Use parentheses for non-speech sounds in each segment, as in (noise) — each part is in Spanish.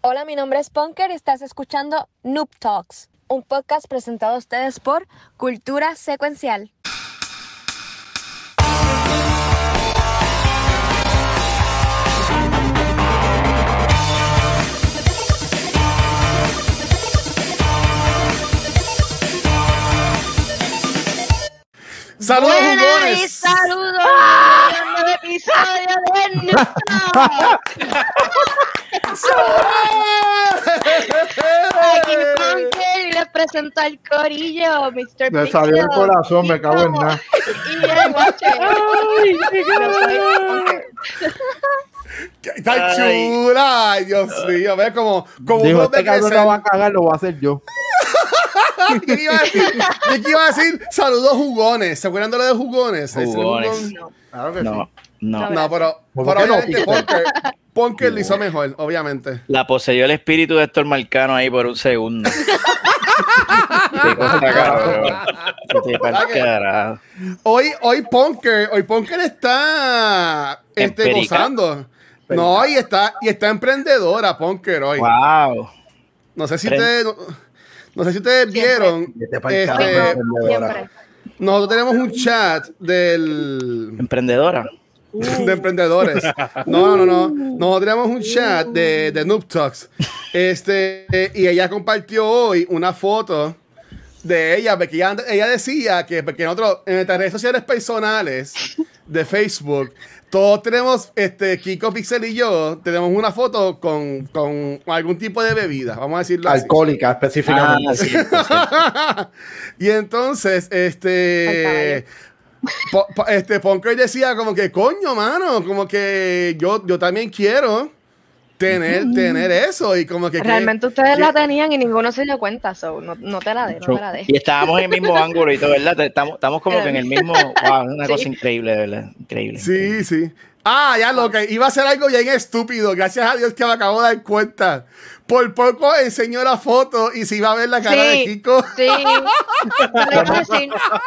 Hola, mi nombre es Punker y estás escuchando Noob Talks, un podcast presentado a ustedes por Cultura Secuencial. Saludos, Buenas y jugones. saludos a un nuevo episodio de Noob (laughs) Aquí Punker y les presento al corillo, Mr. Me salió el corazón, me cago en nada. Está chula. Ay, Dios mío. Ve como, como Dijo, uno de este cabrón no va a cagar, lo voy a hacer yo. (laughs) ¿Qué iba a decir? ¿De qué iba a decir? Saludos, jugones. ¿Se acuerdan de lo de jugones? Jugones. Claro que No, no. No, pero, ¿Por pero no, obviamente? Punker, Punker lo hizo mejor, obviamente. La poseyó el espíritu de Héctor Marcano ahí por un segundo. Qué cosa, cabrón. Vete pa'l ¿Verdad que- carajo. Hoy, hoy Punker, hoy Punker está este, gozando. No, y está, y está emprendedora, Punker, hoy. Wow. No sé si ustedes, no, no sé si ustedes vieron. Este, nosotros tenemos un chat del Emprendedora. (laughs) de emprendedores. No, no, no. Nosotros tenemos un chat de, de Noob Talks. Este, y ella compartió hoy una foto de ella, porque ella, ella decía que porque nosotros en nuestras redes sociales personales de Facebook, todos tenemos, este, Kiko Pixel y yo, tenemos una foto con, con algún tipo de bebida, vamos a decirlo. Alcohólica, Ah, específicamente. sí, sí. (laughs) y entonces, este. Po- po- este Punker decía como que coño, mano, como que yo, yo también quiero tener, tener eso y como que que- Realmente ustedes que- la tenían y ninguno se dio cuenta, so no, no te la de, no te la de. Y estábamos en el mismo (laughs) ángulo y todo, ¿verdad? Estamos, estamos como que en el mismo. Wow, una Sí. cosa increíble, de ¿verdad? Increíble. Sí, sí. Ah, ya lo que iba a ser algo bien estúpido. Gracias a Dios que me acabo de dar cuenta. Por poco enseñó la foto y se iba a ver la cara de Sí. Kiko. Sí. (laughs)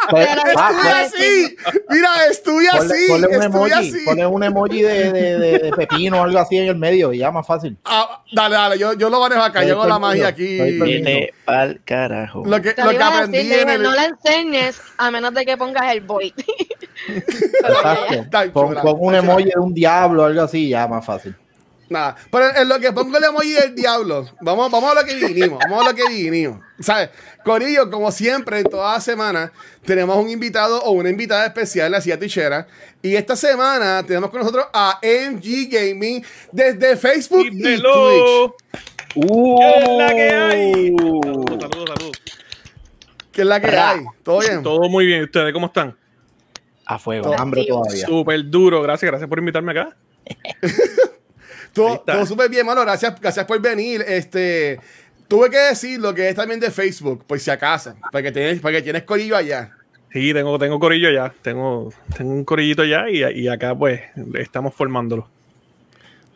Pues, ah, iba a Estuve decir. así. Mira, estuve Ponle, así. ponle un Estuve emoji, así. ponle un emoji de, de, de, de pepino o algo así en el medio y ya más fácil. Ah, dale, dale, yo, yo lo manejo acá. Yo hago la magia aquí. Vete pa'l carajo. Lo que, lo que aprendí decir, le en el. no la enseñes a menos de que pongas el boy. Exacto. (laughs) Pon, pon un emoji de un diablo o algo así, ya más fácil. Nada, pero en lo que pongo el emoji del diablo, vamos, vamos a lo que vinimos, vamos a lo que vinimos. ¿Sabes? Corillo, como siempre, en toda la semana, tenemos un invitado o una invitada especial, la Cia Tichera. Y esta semana tenemos con nosotros a MG Gaming desde Facebook y Twitch. Uh, ¿Qué es la que hay? Saludos, saludos, saludos. ¿Qué es la que hay? ¿Todo bien? Todo muy bien. ¿Ustedes cómo están? a fuego. Hambre todavía. Súper duro. Gracias, gracias por invitarme acá. (laughs) Todo, todo súper bien, mano. Gracias, gracias por venir. Este, tuve que decir lo que es también de Facebook, por si acaso, porque tienes, porque tienes corillo allá. Sí, tengo, tengo corillo ya. Tengo, tengo un corillito ya y, y acá pues estamos formándolo.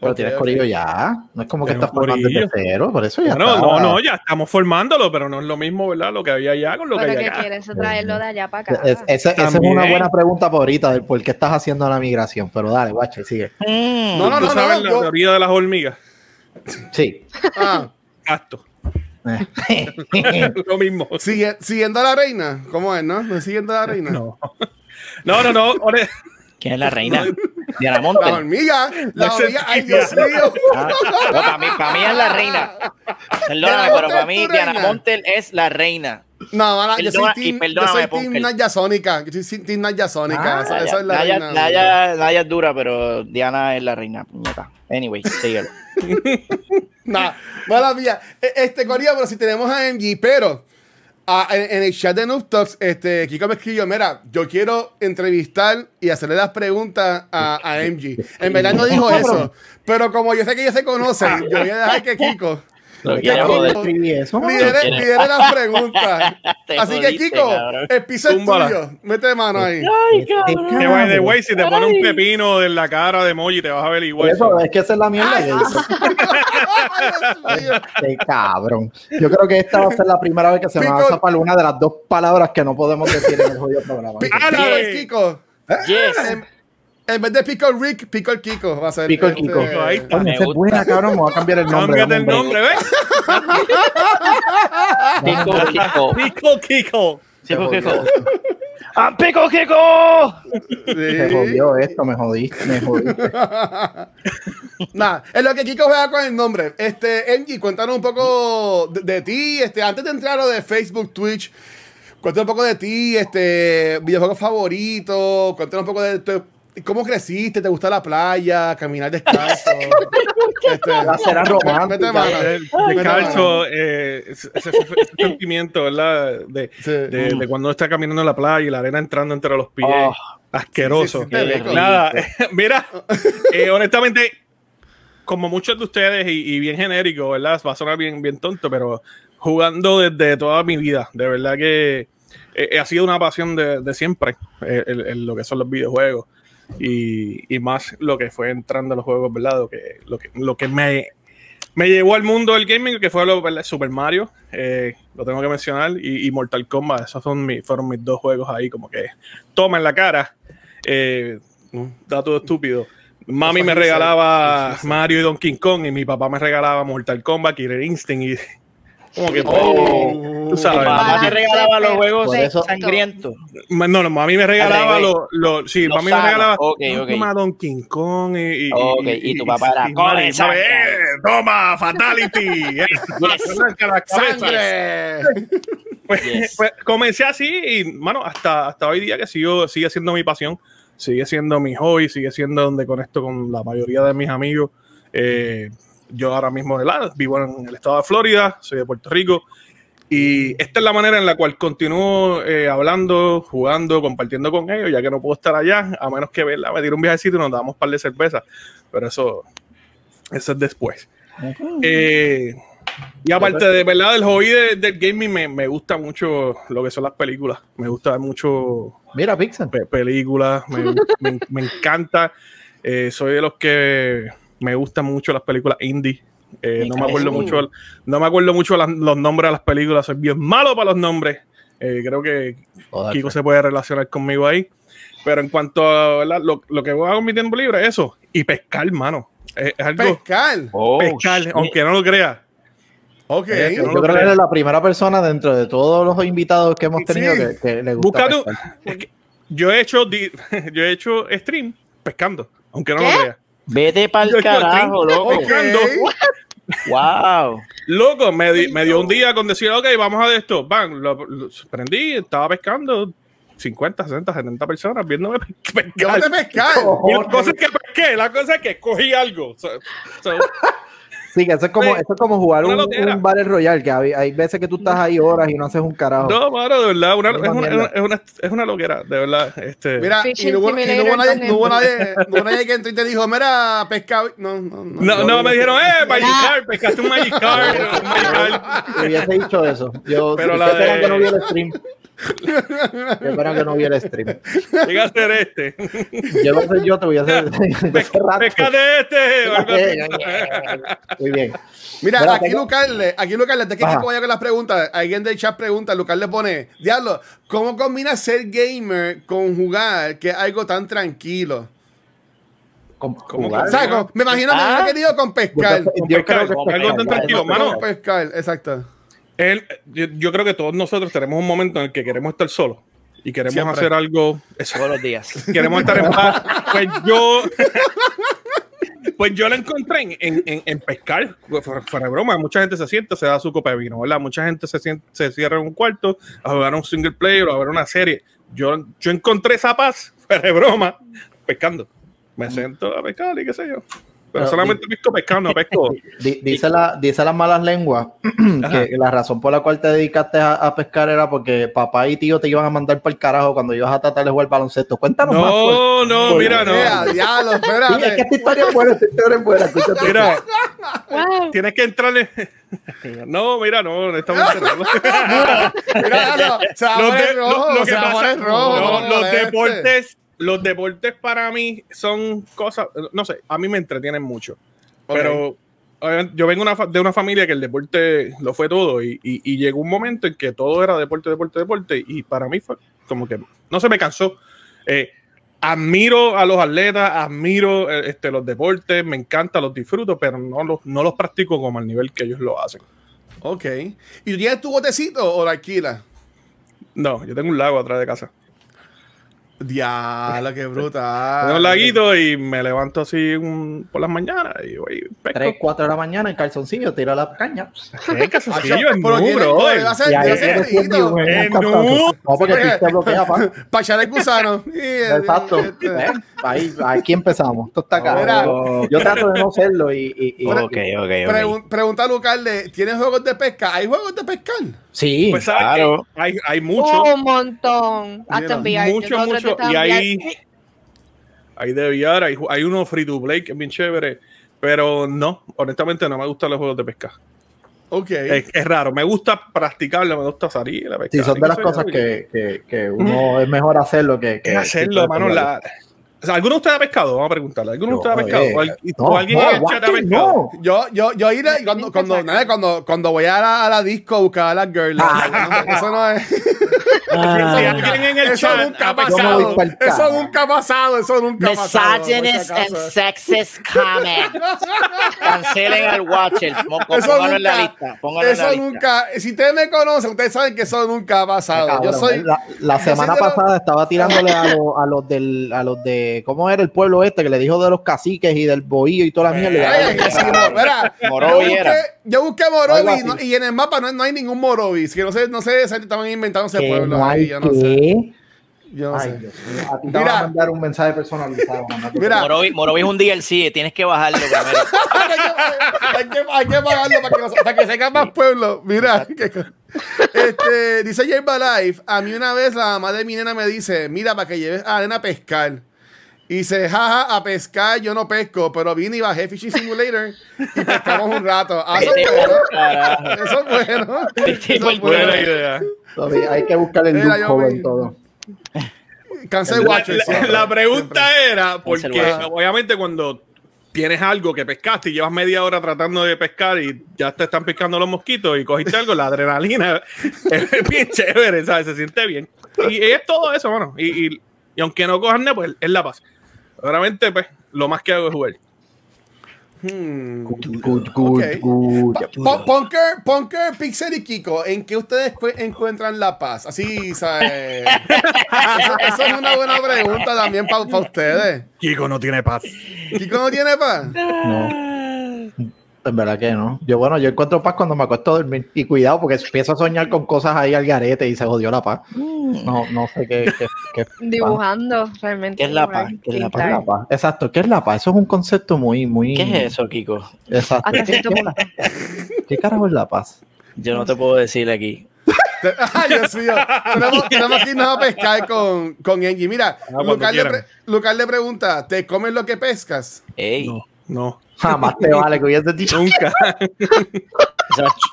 Pero tienes corillo ya. No es como que estás formando desde cero, por eso ya Bueno, está. no, no, ya estamos formándolo, pero no es lo mismo, ¿verdad? Lo que había allá con lo que Pero que acá. quieres traerlo de allá para acá. Es- esa, esa es una buena pregunta por ahorita del por qué estás haciendo la migración. Pero dale, guacho, sigue. Mm. No, no, ¿Tú no, sabes no. la yo- teoría de las hormigas? Sí. ah, Gasto. (laughs) Lo mismo. sigue- siguiendo a la reina. ¿Cómo es, no? ¿No siguiendo a la reina? No. No, no, no. ¿Quién es la reina? Diana La Monte. hormiga. La No hormiga. Ay. Dios mío. Ah, no, para, mí, para mí es la reina. Perdóname, pero para mí Diana. Montel es la reina. No, mala, yo soy team, yo soy. Naya Sónica. Yo soy team Naya Sónica. Ah, esa, esa es la Naya, reina. Naya- Naya es dura, pero Diana es la reina. puñeta. Anyway, síguelo. (laughs) Nah, mala mía. E- Este, Corea, pero si tenemos a MG, pero ah, en, en el chat de Noob Talks, este, Kiko me escribió, mira, yo quiero entrevistar y hacerle las preguntas a, a MG. En verdad no dijo (laughs) eso, pero como yo sé que ellos se conocen, yo voy a dejar que (laughs) Kiko Eso, lidere, lidere las preguntas. Así que, Kiko, cabrón. el piso es tuyo. Mete mano ahí. Ay, Este cabrón. Que by the way, si te pone un pepino en la cara de emoji, te vas a ver igual. eso, es que esa es la mierda que hizo. Qué cabrón. Yo creo que esta va a ser la primera vez que se me va a zafar una de las dos palabras que no podemos decir en el jodido programa. Ah, Kiko. Yes. En vez de Pickle Rick, Pickle Kiko va a ser. Pickle este, Kiko. Ahí está. Es gusta. buena, cabrón. Me voy a cambiar el nombre. Cámbiate el nombre, ¿ves? (laughs) Pico, Kiko. Pico Kiko. Pico, Kiko. (laughs) ¡Ah, Pico, Kiko! Me jodió esto, me jodiste, me jodiste. (laughs) Nada, es lo que Kiko juega con el nombre. Este, Engie, cuéntanos un poco de, de ti. Este, antes de entrar a lo de Facebook, Twitch, cuéntanos un poco de ti, este, videojuegos favoritos, cuéntanos un poco de tu- cómo creciste, te gusta la playa, caminar descalzo. (laughs) este, La cena romántica. El. Descalzo, eh, ese, ese- ese sentimiento, ¿verdad? De, Sí. de, de cuando uno está caminando en la playa y la arena entrando entre los pies. Oh. Asqueroso. Sí, sí. Nada, (laughs) mira, eh, honestamente, como muchos de ustedes y, y bien genérico, ¿verdad? Va a sonar bien, bien tonto, pero jugando desde toda mi vida, de verdad que eh, ha sido una pasión de, de siempre, eh, el- el- lo que son los videojuegos. Y, y más lo que fue entrando a los juegos, ¿verdad? Lo que, lo que, lo que me, me llevó al mundo del gaming, que fue lo. Super Mario, eh, lo tengo que mencionar, y, y Mortal Kombat, esos son mis, fueron mis dos juegos ahí, como que toma en la cara. Eh, dato estúpido. Mami me regalaba Mario y Donkey Kong, y mi papá me regalaba Mortal Kombat, Killer Instinct, y como que, Oh. tú sabes. Mamá te regalaba los juegos sangrientos. No, no, mami me regalaba Al los, los- sí, Los mami me sanos. regalaba Ok, no, ok. toma Donkey Kong y, y, Ok, y tu papá era, y "Come Mario, sangre". ¿sabes? toma, fatality. (laughs) ¡Sangre! (laughs) Pues, Yes. pues, comencé así y, mano, hasta, hasta hoy día que sigo, sigue siendo mi pasión, sigue siendo mi hobby, sigue siendo donde conecto con la mayoría de mis amigos. Eh, yo ahora mismo ¿verdad? vivo en el estado de Florida, soy de Puerto Rico. Y esta es la manera en la cual continúo eh, hablando, jugando, compartiendo con ellos, ya que no puedo estar allá, a menos que ¿verdad? me tire un viajecito y nos damos un par de cervezas. Pero eso, eso es después. Eh, y aparte de verdad del hobby de- del gaming, me, me gusta mucho lo que son las películas. Me gusta mucho Mira, Pixel. pe- películas, me, me- me encanta. Eh, soy de los que me gustan mucho las películas indie. Eh, no me acuerdo mucho, no me acuerdo mucho las- los nombres de las películas. Soy bien malo para los nombres. Eh, creo que Joder, Kiko se puede relacionar conmigo ahí. Pero en cuanto a lo, lo que hago en mi tiempo libre, eso. Y pescar, mano. Es, es algo Pescar. Oh, pescar, shit. aunque no lo creas. Ok. Eh, que no Yo creo que eres la primera persona dentro de todos los invitados que hemos tenido Sí. que, que le gusta. Es que (laughs) yo he hecho (laughs) yo he hecho stream pescando, aunque no ¿Qué? lo creas. Vete para el carajo, loco. Ok. pescando. Wow. Loco, me, di- me dio un día con decir, ok, vamos a de esto. Bang, lo, lo prendí, estaba pescando 50, 60, 70 personas viéndome (laughs) pe- Yo pescar. te pescar. Y la cosa es que pesqué, la cosa es que cogí algo. So- so, Sí, que eso es como, Sí. eso es como jugar un, un Battle Royale, que hay, hay veces que tú estás ahí horas y no haces un carajo. no, mano, de verdad, una- Una es, una, es, una, es una loquera, de verdad. Este, Mira, y Fishing no hubo, y no hubo Simulator nadie, no hubo nadie, no hubo nadie que entró y te dijo, mira, pescado. No, no, no. no, no, me dijeron, eh, (laughs) Magic. Card, pescaste un Magic Card. hubiese dicho eso. Yo Pero la de- que no viera el stream. Yo espero que no viera el stream. Llega a ser este. Yo no sé yo, te voy a hacer. (laughs) de hace rato. Pescate este. Muy bien. Mira, Mira, aquí tengo- Lucarle, aquí Lucarle, antes que vaya con las preguntas, alguien del chat pregunta, Lucar le pone, diablo, ¿cómo combina ser gamer con jugar, que es algo tan tranquilo? ¿Cómo jugar. O sea, con- me imagino, me Ah. imagino que digo con pescar. Yo, Con yo pescar, creo que con algo tan pescar, tranquilo, mano. Con pescar, exacto. Él- yo, yo creo que todos nosotros tenemos un momento en el que queremos estar solos y queremos Siempre. hacer algo. eso, Todos los días. (laughs) queremos estar en paz. Pues yo. Pues yo la encontré en, en, en- en pescar, fuera, fuera de broma, mucha gente se sienta, se da su copa de vino, ¿verdad? Mucha gente se, sienta, se cierra en un cuarto a jugar un single player o a ver una serie. Yo, yo encontré esa paz, (laughs) fuera de broma, pescando. Me siento a pescar y qué sé yo. Pero solamente pesco pescando, no pesco. (laughs) Di- (laughs) Dice, la, dice las malas lenguas (clears throat) Ajá. que la razón por la cual te dedicaste a, a pescar era porque papá y tío te iban a mandar para el carajo cuando ibas a tratar de jugar baloncesto. Cuéntanos más. por- No, no, por- mira, no. diablo, Sí, es que esta historia es buena, esta historia es buena. escúchate. Mira, Wow. tienes que entrarle. (laughs) No, mira, no, honestamente no. Mira, no, se va a Los poner de- rojo, lo- lo no, los este. deportes, los deportes para mí son cosas, no sé, a mí me entretienen mucho. Pero yo vengo una de una familia que el deporte lo fue todo y, y- y llegó un momento en que todo era deporte, deporte, deporte y para mí fue como que no se me cansó. Eh, admiro a los atletas, admiro eh, este, los deportes, me encanta, los disfruto, pero no los, no los practico como al nivel que ellos lo hacen. Ok. ¿Y tú tienes tu botecito o la alquilas? No, yo tengo un lago atrás de casa. Diablo, qué brutal. Tengo un laguito y me levanto así un- por las mañanas y voy pesco. 3, 4 de la mañana en calzoncillo, tira la caña. ¿Qué calzoncillo? Nu, bro. Eh, no. Porque tú te bloqueas, pa. Para echar el gusano. (laughs) Exacto. ¿Ves? Ahí, aquí empezamos. Esto está caro. Yo trato de no serlo y. Ok, ok, pregunta a Lucarle, ¿tienes juegos de pesca? ¿Hay juegos de pescar? Sí. Pues Claro. hay, hay mucho, Un montón. Hasta mucho, mucho. Y hay, hay de VR, hay, hay uno free to play que es bien chévere. Pero no, honestamente no me gustan los juegos de pesca. Ok. Es, es raro, me gusta practicarlo, me gusta salir a pescar. Sí, son de las cosas que, que, que uno es mejor hacerlo que, hacerlo, que- mano. La... O sea, ¿Alguno de ustedes ha pescado? Vamos a preguntarle. ¿Alguno de ustedes ha pescado? eh, ¿O, al- no, o alguien no, en el chat ha Watson, pescado? no. Yo, yo, yo ir a- cuando, cuando, nada, cuando, cuando voy a la, a la disco a buscar a las girls. eso no es. (laughs) Si alguien en el Eso chat nunca ha pasado. Eso nunca ha pasado. Eso nunca ha pasado. Misogynist and sexist comment. Cancelen al Watcher. Eso póngalo en la nunca- lista. Póngalo en la Eso lista. nunca. Si ustedes me conocen, ustedes saben que eso nunca ha pasado. Cabrón, Yo soy. la, (laughs) semana pasada estaba tirándole a, los- a los del a los de cómo era el pueblo este que le dijo de los caciques y del bohío y toda la mierda. Sí, no, (laughs) yo Morovi busqué, Morovi no- y en el mapa no, no hay ningún Morovi. Que no sé, no sé, esa gente estaban inventando ese pueblo. No hay yo no sé. Yo no Ay, sé. Dios a ti te Mira. van a mandar un mensaje personalizado. Mira. Morovi, Morovi es un DLC, tienes que bajarlo primero. (laughs) hay, que, hay, que, hay que pagarlo para que, no- para que se más pueblo. Mira, que- (laughs) este, dice Yerba Life, a mí una vez la mamá de mi nena me dice, mira, para que lleves a la nena a pescar. Y dice, jaja, a pescar yo no pesco, pero vine y bajé Fishing Simulator y pescamos un rato. Ah, eso es bueno. (laughs) Eso es bueno. Eso es. Buena idea. Hay que buscar el loophole en todo. Cancel La, Watcher. la- la pregunta era, porque Conservación. obviamente cuando tienes algo que pescaste y llevas media hora tratando de pescar y ya te están pescando los mosquitos y cogiste algo, la adrenalina (laughs) es bien chévere, ¿sabes? Se siente bien. Y es todo eso, bueno. Y, y- y aunque no cojan nada, pues es la paz. Realmente, pues, lo más que hago es jugar. Hmm. Good, good, good, Ok. good. Po- Punker, Punker, Pixel y Kiko, ¿en qué ustedes cu- encuentran la paz? Así, ¿sabes? Eso, eso es una buena pregunta también para ustedes. Kiko no tiene paz. ¿Kiko no tiene paz? No. En verdad que no. Yo, bueno, yo encuentro paz cuando me acuesto a dormir. Y cuidado, porque empiezo a soñar con cosas ahí al garete y se jodió la paz. No, no sé qué, qué, qué- (laughs) Dibujando, realmente. ¿Qué es la paz? ¿Qué es la paz. Exacto, ¿qué es la paz? Eso es un concepto muy, muy. ¿Qué es eso, Kiko? Exacto. ¿Qué, (laughs) qué- carajo es la paz? Yo no te puedo decir aquí. (laughs) Ay, Dios mío. Tenemos, tenemos que irnos a pescar con, con Angie. Mira, cuando Lucas le, quieran. pre- Lucas le pregunta, ¿te comes lo que pescas? Ey, No, no, Jamás te vale que hubiese dicho. nunca.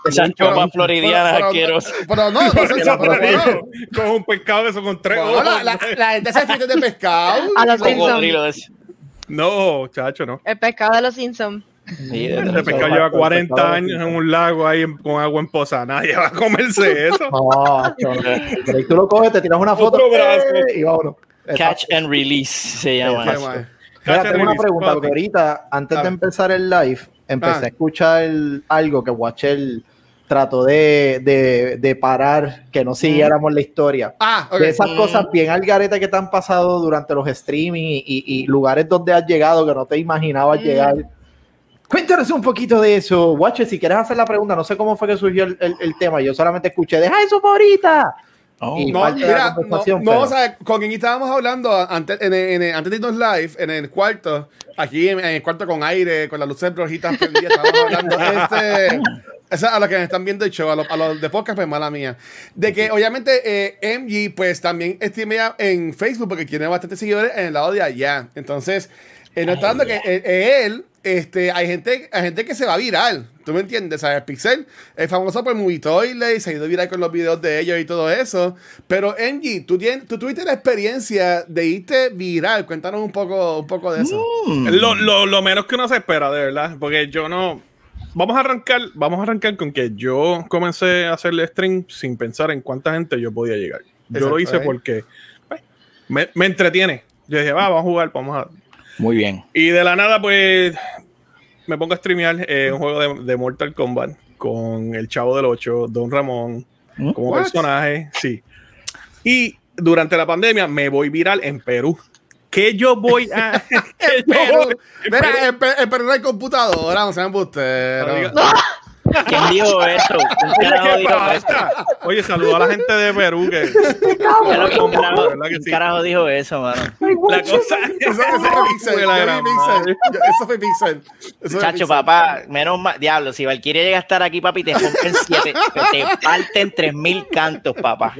esas, Pero- chopas floridianas pero- asperosas. Pero no, no pero- con un pescado de eso con tres no, ojos. la, la, la gente se fíjate de pescado. (laughs) A los Simpsons. No, chacho, no. El pescado de los Simpsons. Sí, de- Ese pescado lleva 40 años en un lago ahí en- con agua en poza. Nadie va a comerse (laughs) eso. No, chon. Pero ahí tú lo coges, te tiras una foto Otro brazo. ¡eh! y vámonos. Catch and release se llama. Mira, tengo una pregunta, porque ahorita, antes Ah. de empezar el live, empecé Ah. a escuchar algo que Watchel trató de, de, de parar, que no siguiéramos la historia. Ah, ok. De esas cosas bien al garete que te han pasado durante los streaming y, y- y lugares donde has llegado que no te imaginabas Mm. llegar. Cuéntanos un poquito de eso. Watcher, si quieres hacer la pregunta, no sé cómo fue que surgió el, el- el tema. Yo solamente escuché, deja eso para ahorita. Oh, No, de mira, no, o sea, con quien estábamos hablando antes, en, en- en- antes de irnos live, en el cuarto, aquí en, en el cuarto con aire, con las luces rojitas prendidas, estábamos hablando, este, eso a los que me están viendo el show, a los, a los de podcast, pues mala mía, de que obviamente eh, MG, pues también streamea en Facebook, porque tiene bastantes seguidores en el lado de allá, entonces, eh, no está dando que eh, él, este, hay gente, hay gente que se va viral, ¿tú me entiendes? ¿Sabes? Pixel es famoso por Movie Toilet, se ha ido viral con los videos de ellos y todo eso, pero MG, tú, tienes, tú tuviste la experiencia de irte viral, cuéntanos un poco, un poco de eso. Es Lo, lo, lo menos que uno se espera, de verdad. Porque yo no. Vamos a arrancar, vamos a arrancar con que yo comencé a hacerle stream sin pensar en cuánta gente yo podía llegar. Yo Exacto, lo hice ¿eh? porque pues, me, me entretiene. Yo dije, va, vamos a jugar, vamos a. Muy bien. Y de la nada, pues me pongo a streamear eh, un juego de, de Mortal Kombat con el Chavo del 8, Don Ramón, ¿Mm? como What? personaje. Sí. Y durante la pandemia me voy viral en Perú. ¿Qué yo voy a. (laughs) qué yo Perú. voy- Mira, en, Pe- en Perú no hay computadora, no sean embusteros. ¿Quién dijo eso? ¿Quién Oye, carajo ¿qué dijo eso? Oye, saludo a la gente de Perú que. (laughs) ¿Quién carajo- ¿Verdad que quién sí? carajo dijo eso, mano? La cosa Eso, eso fue Pixel. Eso fue Pixel. Eso fue Chacho, Pixel. papá, menos mal, diablo, si Valkyria llega a estar aquí, papi, te rompen siete, te parten tres mil cantos, papá.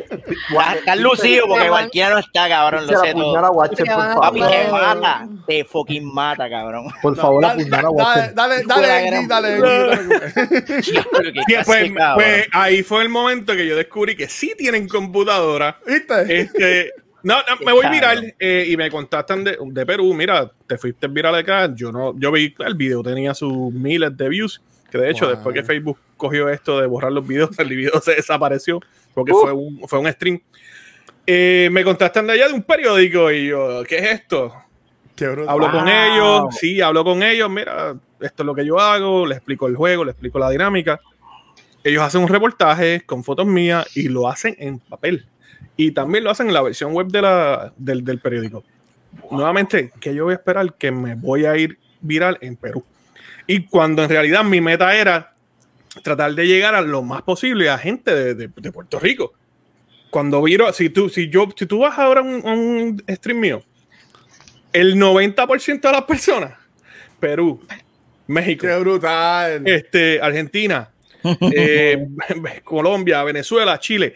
Estar lucido porque Valkyria no está, cabrón, lo sé todo. Papi, te mata, te fucking mata, cabrón. Por favor, Dale, apuñala a dale, Watcher. dale, dale, Angie, dale, Sí, pues, pues, ahí fue el momento que yo descubrí que sí tienen computadora. ¿Viste? Este, no, no, me voy viral eh, y me contactan de, de Perú. Mira, te fuiste viral acá. Yo no, yo vi el video, tenía sus miles de views. Que de hecho, Wow. después que Facebook cogió esto de borrar los videos, (laughs) el video se desapareció porque Uh. fue, un, fue un stream. Eh, me contactan de allá de un periódico y yo, ¿qué es esto? Hablo con Wow. ellos, sí, hablo con ellos, mira, esto es lo que yo hago, les explico el juego, les explico la dinámica. Ellos hacen un reportaje con fotos mías y lo hacen en papel. Y también lo hacen en la versión web de la, del, del periódico. Nuevamente, que yo voy a esperar que me voy a ir viral en Perú. Y cuando en realidad mi meta era tratar de llegar a lo más posible a gente de, de- de Puerto Rico. Cuando viro, si tú, si yo, si tú vas ahora a un, a un stream mío, el 90% de las personas, Perú, México, Qué brutal. este, Argentina, (laughs) eh, Colombia, Venezuela, Chile.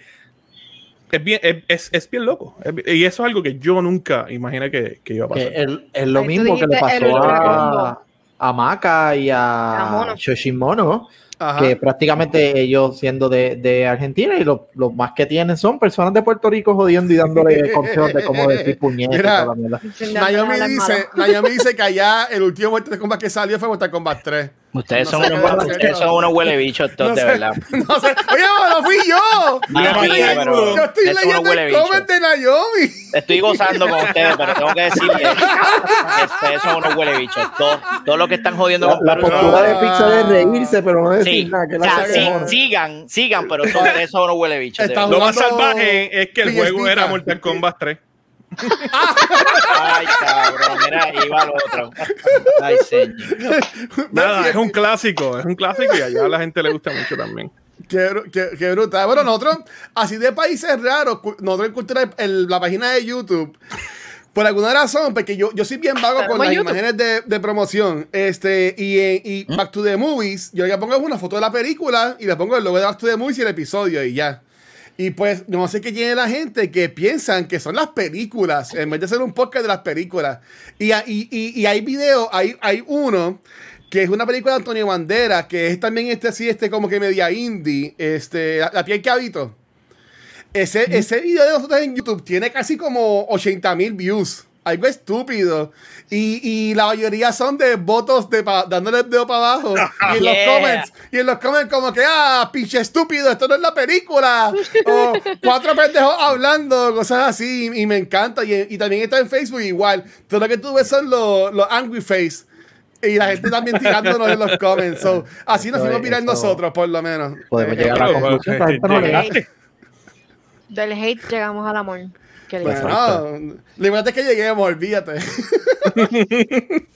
Es bien, es, es- es bien loco. Es y eso es algo que yo nunca imaginé que, que iba a pasar. es, lo mismo que le pasó a, a Maca y A a Mono. Shoshimono, Ajá. que prácticamente ellos siendo de, de Argentina y lo, lo más que tienen son personas de Puerto Rico jodiendo y dándole (laughs) consejos de cómo decir puñetas y Mira. toda la mierda. Naomi dice, Naomi dice que allá el último Mortal Kombat que salió fue Mortal Kombat 3. Ustedes No son unos, ustedes hacer. son unos huele bichos todos, No de sé. verdad. (laughs) No sé. Oye, no fui yo. Mala yo estoy, mía, yo estoy no leyendo el comment de Naomi. Estoy gozando con ustedes, pero tengo que decirles que ustedes son unos huele bichos. Todos, todos los que están jodiendo La, con la postura de pizza es reírse, pero no decir Sí, nada. Que o sea, sí, sigan, sigan, pero son, ustedes son unos huele bichos. de. Lo más salvaje es que el juego era Mortal Kombat 3. Ay, cabrón, mira, iba al otro. Ay, señor. Nada, es un clásico, es un clásico y allá a la gente le gusta mucho también. Qué, qué- qué brutal. Bueno, nosotros, así de países raros, nosotros en Cultura, el- la página de YouTube, por alguna razón, porque yo, yo soy bien vago con las YouTube. imágenes de, de promoción, este, y, en- y Back to the Movies, yo le pongo una foto de la película y le pongo el logo de Back to the Movies y el episodio y ya. Y pues, no sé qué tiene la gente que piensan que son las películas, en vez de ser un podcast de las películas. Y, y, y, y hay videos, hay, hay uno que es una película de Antonio Banderas, que es también este así, este como que media indie, este, la, la piel que habito. Ese, ese video de nosotros en YouTube tiene casi como 80 mil views. Algo estúpido. Y, y la mayoría son de votos de pa- dándole el dedo para abajo. (laughs) Y en Yeah. los comments. Y en los comments como que, ah, pinche estúpido, esto no es la película. (laughs) o cuatro pendejos hablando, cosas así. Y, y me encanta. Y, y también está en Facebook igual. Todo lo que tú ves son los, los angry face. Y la gente también tirándonos en los comments. So, así nos fuimos mirar nosotros, por lo menos. Podemos Eh, llegar a la conclusión llegaste. hace. Del hate llegamos al amor. Bueno, lo importante es que lleguemos, olvídate. (laughs)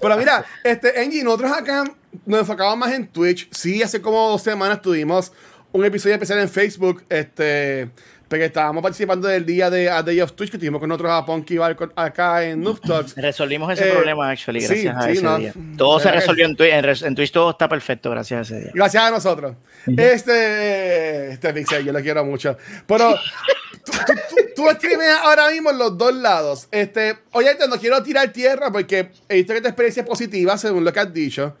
Pero mira, este, Angie, nosotros acá nos enfocamos más en Twitch. Sí, hace como dos semanas tuvimos un episodio especial en Facebook, este, porque estábamos participando del día de A Day of Twitch que tuvimos con nosotros a Ponky acá en Noob Talks. Resolvimos ese Eh, problema, actually, sí, gracias a sí, ese no. día. Todo se ¿Verdad que resolvió en Twitch. En, en Twitch todo está perfecto, gracias a ese día. Gracias a nosotros. Este, este Pixel, yo lo quiero mucho. Pero (laughs) tú, tú, tú, tú streameas ahora mismo en los dos lados. Este, oye, te no quiero tirar tierra porque he visto que tu experiencia es positiva, según lo que has dicho.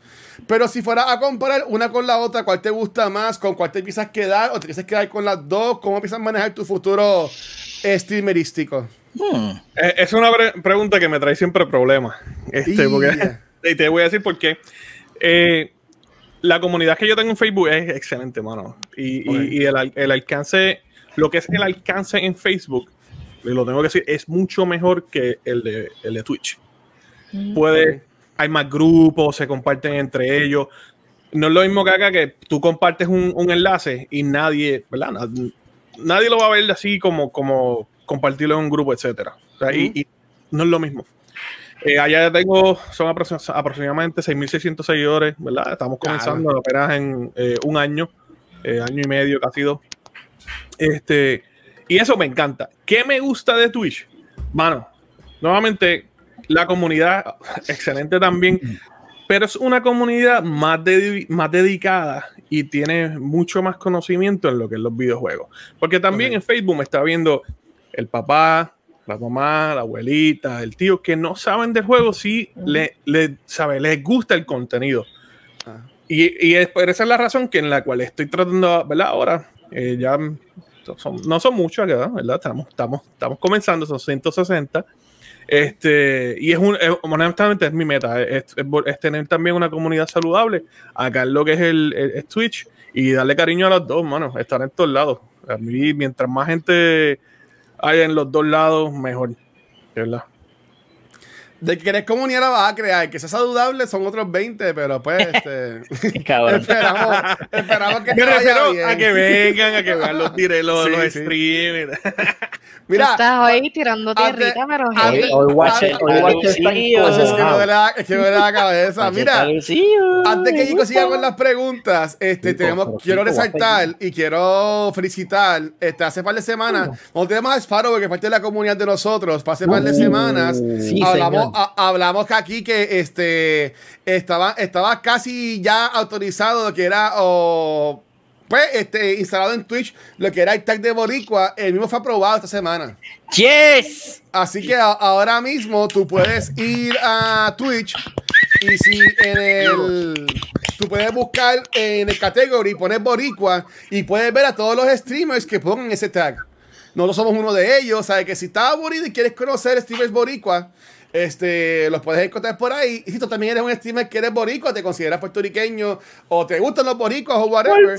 Pero si fuera a comparar una con la otra, ¿cuál te gusta más? ¿Con cuál te empiezas a quedar? ¿O te empiezas a quedar con las dos? ¿Cómo empiezas a manejar tu futuro streamerístico? Hmm. Eh, Es una pre- pregunta que me trae siempre problemas. Este, porque- (laughs) y te voy a decir por qué. Eh, la comunidad que yo tengo en Facebook es excelente, mano. Y, y- el, el alcance, lo que es el alcance en Facebook lo tengo que decir, es mucho mejor que el de, el de Twitch. Puede, hay más grupos, se comparten entre ellos. No es lo mismo que acá que tú compartes un, un enlace y nadie, ¿verdad? Nad- Nadie lo va a ver así como, como compartirlo en un grupo, etcétera. O sea, y, y no es lo mismo. Eh, allá tengo, son aproxim- aproximadamente 6.600 seguidores, ¿verdad? Estamos comenzando apenas en eh, un año, eh, año y medio, casi dos. Este, y eso me encanta. ¿Qué me gusta de Twitch? Mano, nuevamente, la comunidad, excelente también, pero es una comunidad más, más dedicada y tiene mucho más conocimiento en lo que es los videojuegos. Porque también en Facebook me está viendo el papá, la mamá, la abuelita, el tío, que no saben del juego, sí le, le- sabe, les gusta el contenido. Ah. Y, y es, esa es la razón que en la cual estoy tratando, ¿verdad? Ahora, eh, ya son- no son muchos. ¿verdad? Estamos, estamos, estamos comenzando, son 160. Este, y es un, es- honestamente es mi meta, es, es tener también una comunidad saludable, acá en lo que es el Twitch y darle cariño a los dos, mano, estar en todos lados. A mí, mientras más gente haya en los dos lados, mejor. ¿verdad? De que querés comunidad la vas a crear, que sea saludable son otros 20, pero pues este, Cabrón. esperamos, esperamos que te Me vaya refiero bien. a que vengan, a que vean los, dire- los, Sí, los sí. streams. Mira, Estás hoy tirando tierrita, pero Hoy, hoy Watcher, hoy Ah, Lucillo. pues es que me duele la, es que me duele la cabeza. Mira, Antes que Chico siga con las preguntas, este, tenemos, quiero resaltar y quiero felicitar, este, hace par de semanas, nosotros tenemos a Sparrow, que es parte de la comunidad de nosotros, hace par de semanas, Sí, hablamos, a- hablamos que aquí que este, estaba, estaba casi ya autorizado lo que era, o, pues, este, instalado en Twitch, lo que era el tag de Boricua, el mismo fue aprobado esta semana. Yes. Así que a- ahora mismo tú puedes ir a Twitch y si en el tú puedes buscar en el category, poner Boricua y puedes ver a todos los streamers que pongan ese tag. Nosotros somos uno de ellos, sabes que si estás aburrido y quieres conocer streamers Boricua, este, los puedes encontrar por ahí. Y si tú también eres un streamer que eres boricua, te consideras puertorriqueño o te gustan los boricuas o whatever,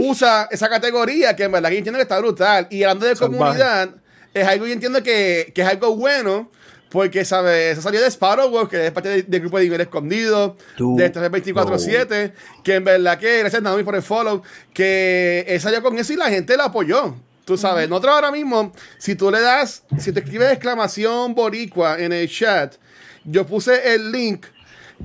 usa esa categoría que en verdad que entiendo que está brutal. Y hablando de Salvaje. comunidad, es algo, yo entiendo que, que es algo bueno, porque, ¿sabes? Eso salió de Sparrow, que es parte de- del grupo de nivel escondido, Tú. de 24-7, que en verdad que, gracias Naomi por el follow, que él salió con eso y la gente lo apoyó. Tú sabes, nosotros ahora mismo, si tú le das, si te escribes exclamación boricua en el chat, yo puse el link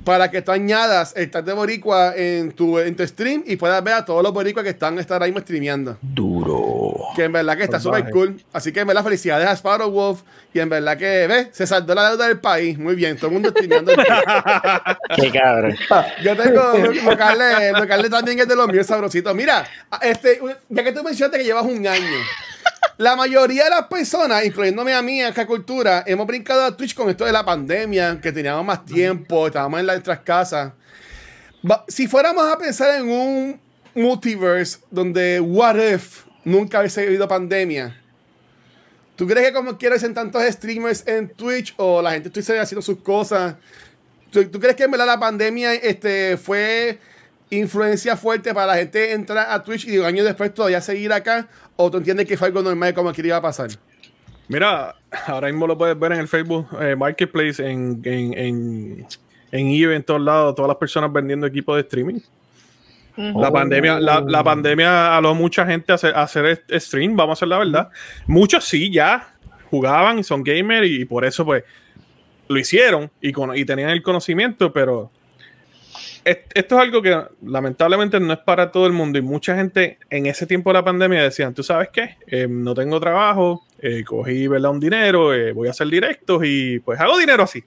para que tú añadas el tag de boricua en tu, en tu stream y puedas ver a todos los boricuas que están estar ahí mismo streameando. Duro. Que en verdad que está súper cool. Así que en verdad felicidades a Sparrow Wolf. Y en verdad que, ve, se saldó la deuda del país. Muy bien, todo el mundo streameando. (laughs) Qué cabrón. Yo tengo locales, locales también es de los míos sabrositos. Mira, este, ya que tú mencionaste que llevas un año, la mayoría de las personas, incluyéndome a mí, esta cultura, hemos brincado a Twitch con esto de la pandemia, que teníamos más tiempo, estábamos en nuestras casas. Si fuéramos a pensar en un multiverse donde What If nunca hubiese habido pandemia, ¿tú crees que como quiero en tantos streamers en Twitch o la gente sigue haciendo sus cosas? ¿Tú, tú crees que en verdad la pandemia este, fue influencia fuerte para la gente entrar a Twitch y años después todavía seguir acá? ¿O tú entiendes que fue algo normal como que iba a pasar? Mira, ahora mismo lo puedes ver en el Facebook eh, Marketplace, en, en, en, en eBay, en todos lados, todas las personas vendiendo equipos de streaming. La pandemia, la, la pandemia aló mucha gente a hacer, a hacer stream, vamos a hacer la verdad. Muchos sí ya jugaban y son gamers y, por eso pues lo hicieron y, cono- y tenían el conocimiento, pero esto es algo que lamentablemente no es para todo el mundo y mucha gente en ese tiempo de la pandemia decían, tú sabes qué, Eh, no tengo trabajo, eh, cogí ¿verdad? un dinero, eh, voy a hacer directos y pues hago dinero así.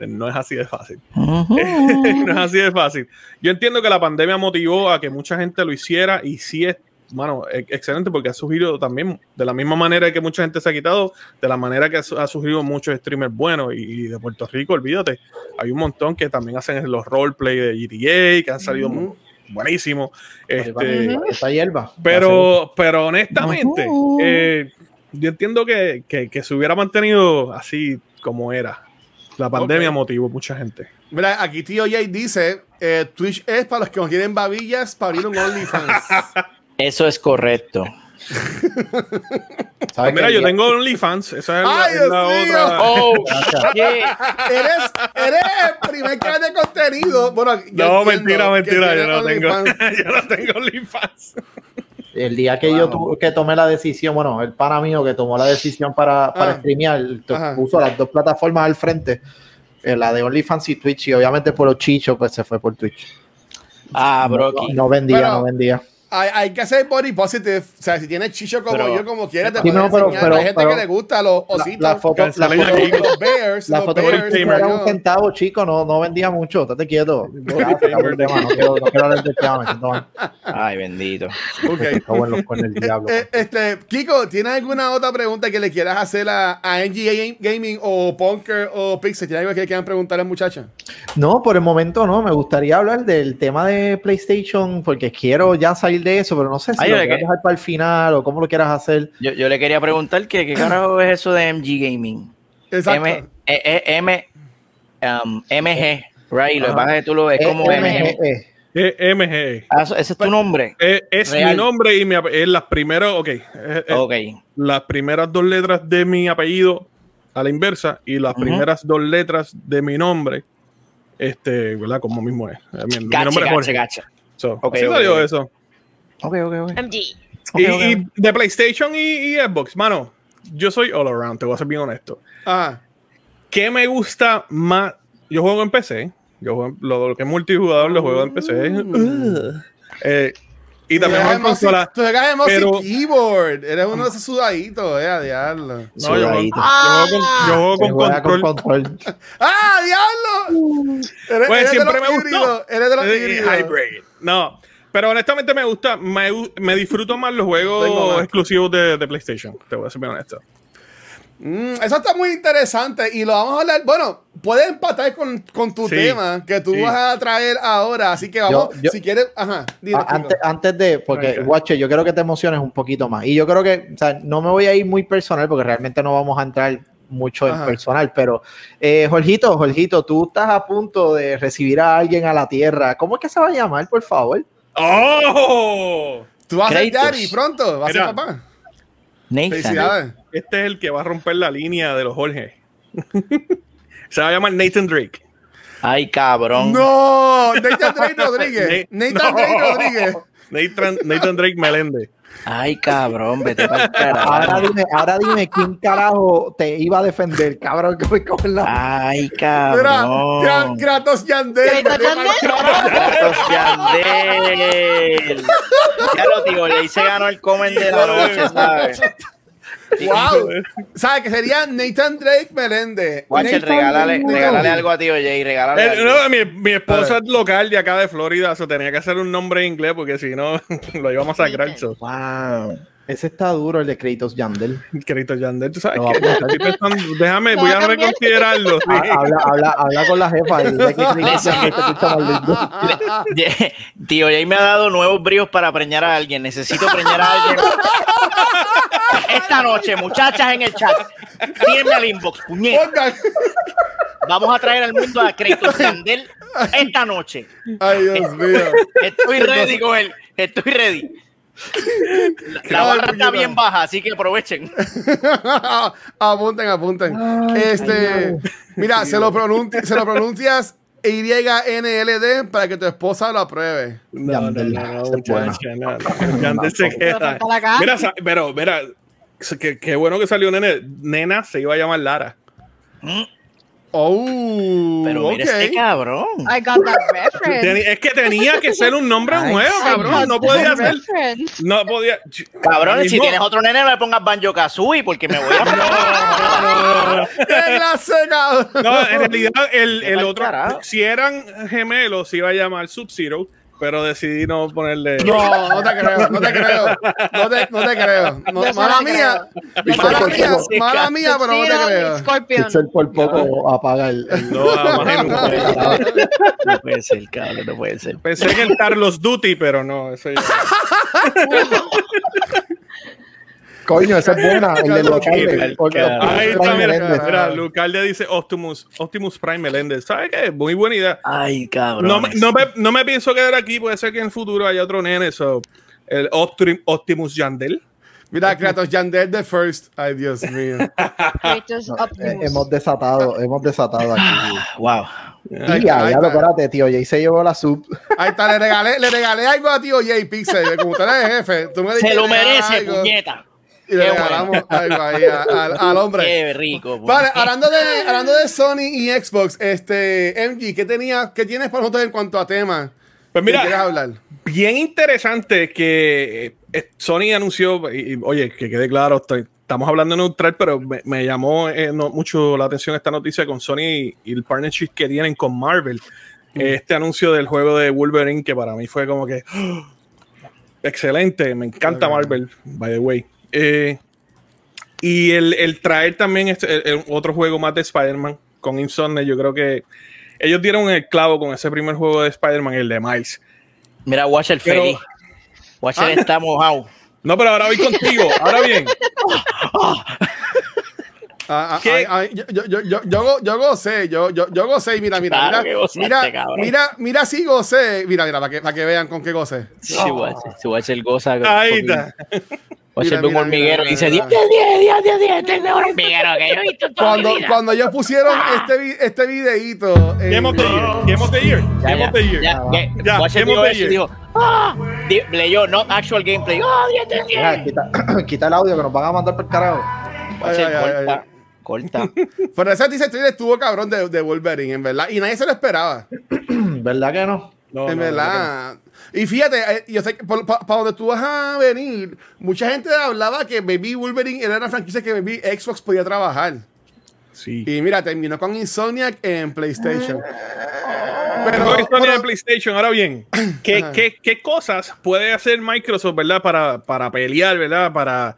Eh, No es así de fácil. (laughs) no es así de fácil. Yo entiendo que la pandemia motivó a que mucha gente lo hiciera y sí es, bueno, e- excelente porque ha surgido también de la misma manera que mucha gente se ha quitado, de la manera que ha su- ha surgido muchos streamers buenos y, y de Puerto Rico, olvídate, hay un montón que también hacen los roleplay de GTA, que han salido Ujú. buenísimos. Este, Esa hierba. pero, pero honestamente, eh, yo entiendo que, que, que se hubiera mantenido así como era. La pandemia Ok. motivó mucha gente. Mira, aquí tío Jay dice, eh, Twitch es para los que no quieren babillas para abrir un (laughs) OnlyFans. Eso es correcto. (laughs) ¿Sabes Pues mira, yo tengo OnlyFans. Esa es la, ¡Ay, es la Dios mío! otra. Oh. (laughs) Eres, eres el primer canal de contenido. Bueno, yo No, mentira, mentira. Yo no tengo, OnlyFans. (laughs) yo no tengo OnlyFans. El día que yo tu- que tomé la decisión, bueno, el pana mío que tomó la decisión para, para Ah. streamear, Ajá. puso las dos plataformas al frente, eh, la de OnlyFans y Twitch, y obviamente por los chichos, pues se fue por Twitch. Ah, No, Brocky. no vendía, no vendía. Hay, hay que hacer body positive. O sea, si tienes chicho como Pero- yo, como quieras, te Sí, puedes no, pero- enseñar. pero- Hay gente pero- que le gusta los ositos. la foto, la foto, los bears. la los foto bears. Gamer. era yo. un centavo, chico, no, no vendía mucho, estate quieto. Tema, no quiero, no quiero hablar del tema, siento mal. Ay, bendito. Ok. Me cago en los cuernos del diablo. Eh, este, Kiko, ¿tienes alguna otra pregunta que le quieras hacer a, a NGA Gaming o Punker o Pixel? ¿Tienes algo que le quieran preguntar a la muchacha? No, por el momento no. Me gustaría hablar del tema de PlayStation porque quiero ya salir de eso, pero no sé si Ay, lo ¿de quieras qué? dejar para el final o cómo lo quieras hacer. Yo, yo le quería preguntar que qué carajo es eso de MG Gaming. Exacto. M, eh, M, um, MG, right? Lo que Ajá. pasa es que tú lo ves como Eh, MG. eh, Eh, MG. Ah, ese es tu nombre. Eh, es mi nombre y mi es las primeras, ok, eh, eh, Ok. las primeras dos letras de mi apellido a la inversa y las primeras dos letras de mi nombre, este, ¿verdad? Como mismo es. Mi, Gacha, nombre es Jorge. gacha. So, así salió eso. Ok, ok, ok. MG. y, de PlayStation y, y Xbox, mano, yo soy all around, te voy a ser bien honesto. Ah, ¿Qué me gusta más? Yo juego en PC. Yo juego en- lo, lo que es multijugador lo juego en PC. Eh, y también juego en consola. Tú juegas en mouse y pero- keyboard. Eres uno de esos sudaditos, eh, a diablo. No, yo, juego- Sudadito. yo juego con, yo juego Se con con control. control. (laughs) ¡Ah, diablo! Eres, Pues eres de siempre los me gustó. Eres de los Eh, híbridos. hybrid. No, pero honestamente me gusta, me, me disfruto más los juegos exclusivos de, de PlayStation. Te voy a ser bien honesto. Mm, eso está muy interesante y lo vamos a hablar. Bueno, puedes empatar con, con tu Sí, tema que tú sí. vas a traer ahora. Así que vamos, Yo- yo- si quieres, ajá. dime, Kiko. antes, antes de, porque, Ok. Guache, yo quiero que te emociones un poquito más. Y yo creo que, o sea, no me voy a ir muy personal porque realmente no vamos a entrar mucho en Ajá. personal, pero eh, Jorgito, Jorgito, tú estás a punto de recibir a alguien a la tierra. ¿Cómo es que se va a llamar, por favor? ¡Oh! Tú vas a ser daddy pronto, vas a ser papá. Nathan. Felicidades. Este es el que va a romper la línea de los Jorge. (laughs) Se va a llamar Nathan Drake. Ay, cabrón. No, Nathan Drake (laughs) Rodríguez. Na- Nathan No. Drake Rodríguez. Nathan, Nathan Drake Meléndez. Ay, cabrón, vete para el carajo. Ahora dime, ahora dime quién carajo te iba a defender, cabrón, que me cogen la... Ay, Mira, cabrón. Gran- Kratos Yandel. Kratos Yandel. Ya lo digo, le se ganó el comen de la noche, ¿sabes? (laughs) Wow. ¿Sabes que sería Nathan Drake Meléndez? Nathan regálale, regálale algo a ti, oye, y regálale Eh, algo. no, mi, mi esposa es local de acá de Florida, eso tenía que hacer un nombre en inglés porque si no (laughs) lo íbamos a sacrar. Wow. Ese está duro, el de Kratos Yandel. (laughs) Querido Yandel, tú sabes que estoy pensando- déjame, voy a reconsiderarlo. sí. Ha- Habla, habla, habla con la jefa y dile que Yandel. (laughs) Tío, Jay me ha dado nuevos bríos para preñar a alguien. Necesito preñar a alguien. (laughs) Esta noche, muchachas en el chat, tírenme al inbox, puñeta. Vamos a traer al mundo a Kratos Yandel esta noche. Ay, Dios mío. Estoy ready con él. Estoy ready. La, la barra está bien baja, así que aprovechen. (laughs) apunten, apunten. este, mira, se lo, se lo pronuncias YNLD para que tu esposa lo apruebe. No, no, no, se queda. Mira, pero, mira, qué, qué bueno que salió nene. Nena se iba a llamar Lara. Oh, Pero mira este cabrón. I got that reference. Teni- Es que tenía que ser un nombre nuevo, cabrón. No podía ser. No podía. Cabrón, si tienes otro nene, no le pongas Banjo Kazooie porque me voy a. (laughs) ¡Qué clase, cabrón! No, en realidad, el, otro, si eran gemelos, se iba a llamar Sub-Zero, pero decidí no ponerle. No, no te creo, no te creo. No te, no te creo. No, mala la mía. creo. Mala mía, mala mía, pero no te creo. Scorpion. Pixel por poco apaga el... No, nunca. No puede ser, cabrón, no puede ser. Pensé en el Carlos Duty, pero no, eso ya. (laughs) Coño, esa es buena, el (laughs) de. Ahí está, mira, Lucalde dice Optimus, Optimus Prime Meléndez. ¿Sabes qué? Muy buena idea. Ay, cabrón. No, me- no, me, no me pienso quedar aquí, puede ser que en el futuro haya otro nene, so, el Optim- Optimus Yandel. Mira, Kratos, Yandel the first. Ay, Dios mío. (laughs) Kratos Eh, Optimus. hemos desatado, hemos desatado aquí. Wow. Ahí Y ya, ya lo espérate, tío. Jay se llevó la sub. Ahí está, le regalé, le regalé algo a tío Jay Pixel. Como usted es jefe, tú me Se lo merece, puñeta. Y le Qué regalamos algo ahí a- al, al hombre. Qué rico. Vale, hablando de, hablando de Sony y Xbox, este, MG, ¿qué, tenía, ¿qué tienes para nosotros en cuanto a temas? Pues ¿Qué quieres mira, hablar? bien interesante que eh, Sony anunció, y, y, oye, que quede claro, estoy- estamos hablando en neutral, pero me, me llamó eh, no- mucho la atención esta noticia con Sony y, y el partnership que tienen con Marvel. Este anuncio del juego de Wolverine, que para mí fue como que ¡oh! excelente, me encanta. Marvel, by the way. Eh, y el, el traer también este, el- el otro juego más de Spider-Man con Insomnia, yo creo que ellos dieron el clavo con ese primer juego de Spider-Man, el de Miles. Mira, Watcher Pero- feliz. Watcher está mojado. No, pero ahora voy contigo. Ahora bien, Ah, ah, ¿Qué? ay, ay, yo, yo, yo, yo, yo, go- yo gocé, yo, yo, yo gocé, y mira, mira, Claro mira, gozaste, mira, mira, mira, si gocé, mira, mira, para que, para que vean con qué gocé. Sí, Watcher. Si Watcher goza. ahí está. Watcher Mira, ve un mira, hormiguero mira, y dice: mira. 10 de 10, 10 de 10. Este es el mejor hormiguero que yo he visto en toda Cuando, mi vida. cuando ellos pusieron este, vi- este videíto, en- Game of the Year. Game of the Year. Ya, Game ya, of the Year. ya, ya, Game of the Year. dijo: ¡Ah! Leyó, no actual gameplay. ¡Ah, 10 de 10! Mira, quita, (clears throat) quita el audio que nos van a mandar por el carajo. Watcher, Ay, ay, ay, corta, corta. (laughs) Pero ese teaser trailer estuvo cabrón de, de Wolverine, en verdad. Y nadie se lo esperaba. (clears throat) ¿Verdad que no? No, en no, verdad. Y fíjate, eh, yo sé que para donde tú vas a venir, mucha gente hablaba que Baby Wolverine era una franquicia que Baby Xbox podía trabajar. Sí. Y mira, terminó con Insomniac en PlayStation. Pero, Pero, pero- de PlayStation, ahora bien, (clears throat) ¿qué, qué, qué cosas puede hacer Microsoft, verdad, para, para pelear, verdad, para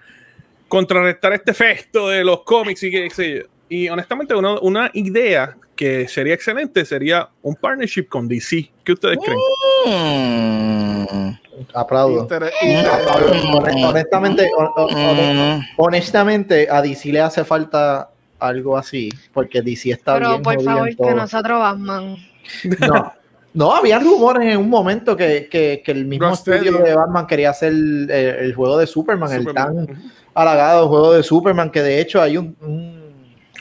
contrarrestar este efecto de los cómics y qué sé yo? Y honestamente, una, una idea que sería excelente sería un partnership con DC. ¿Qué ustedes creen? Mm. Aplaudo. Inter- Mm, Honestamente, hon- hon- hon- Mm. honestamente, a DC le hace falta algo así, porque DC está Pero bien por favor, que nosotros Batman. No, no, había rumores en un momento que, que- que el mismo Rocksteady. estudio de Batman quería hacer el, el juego de Superman, el tan halagado juego de Superman, que de hecho hay un, un,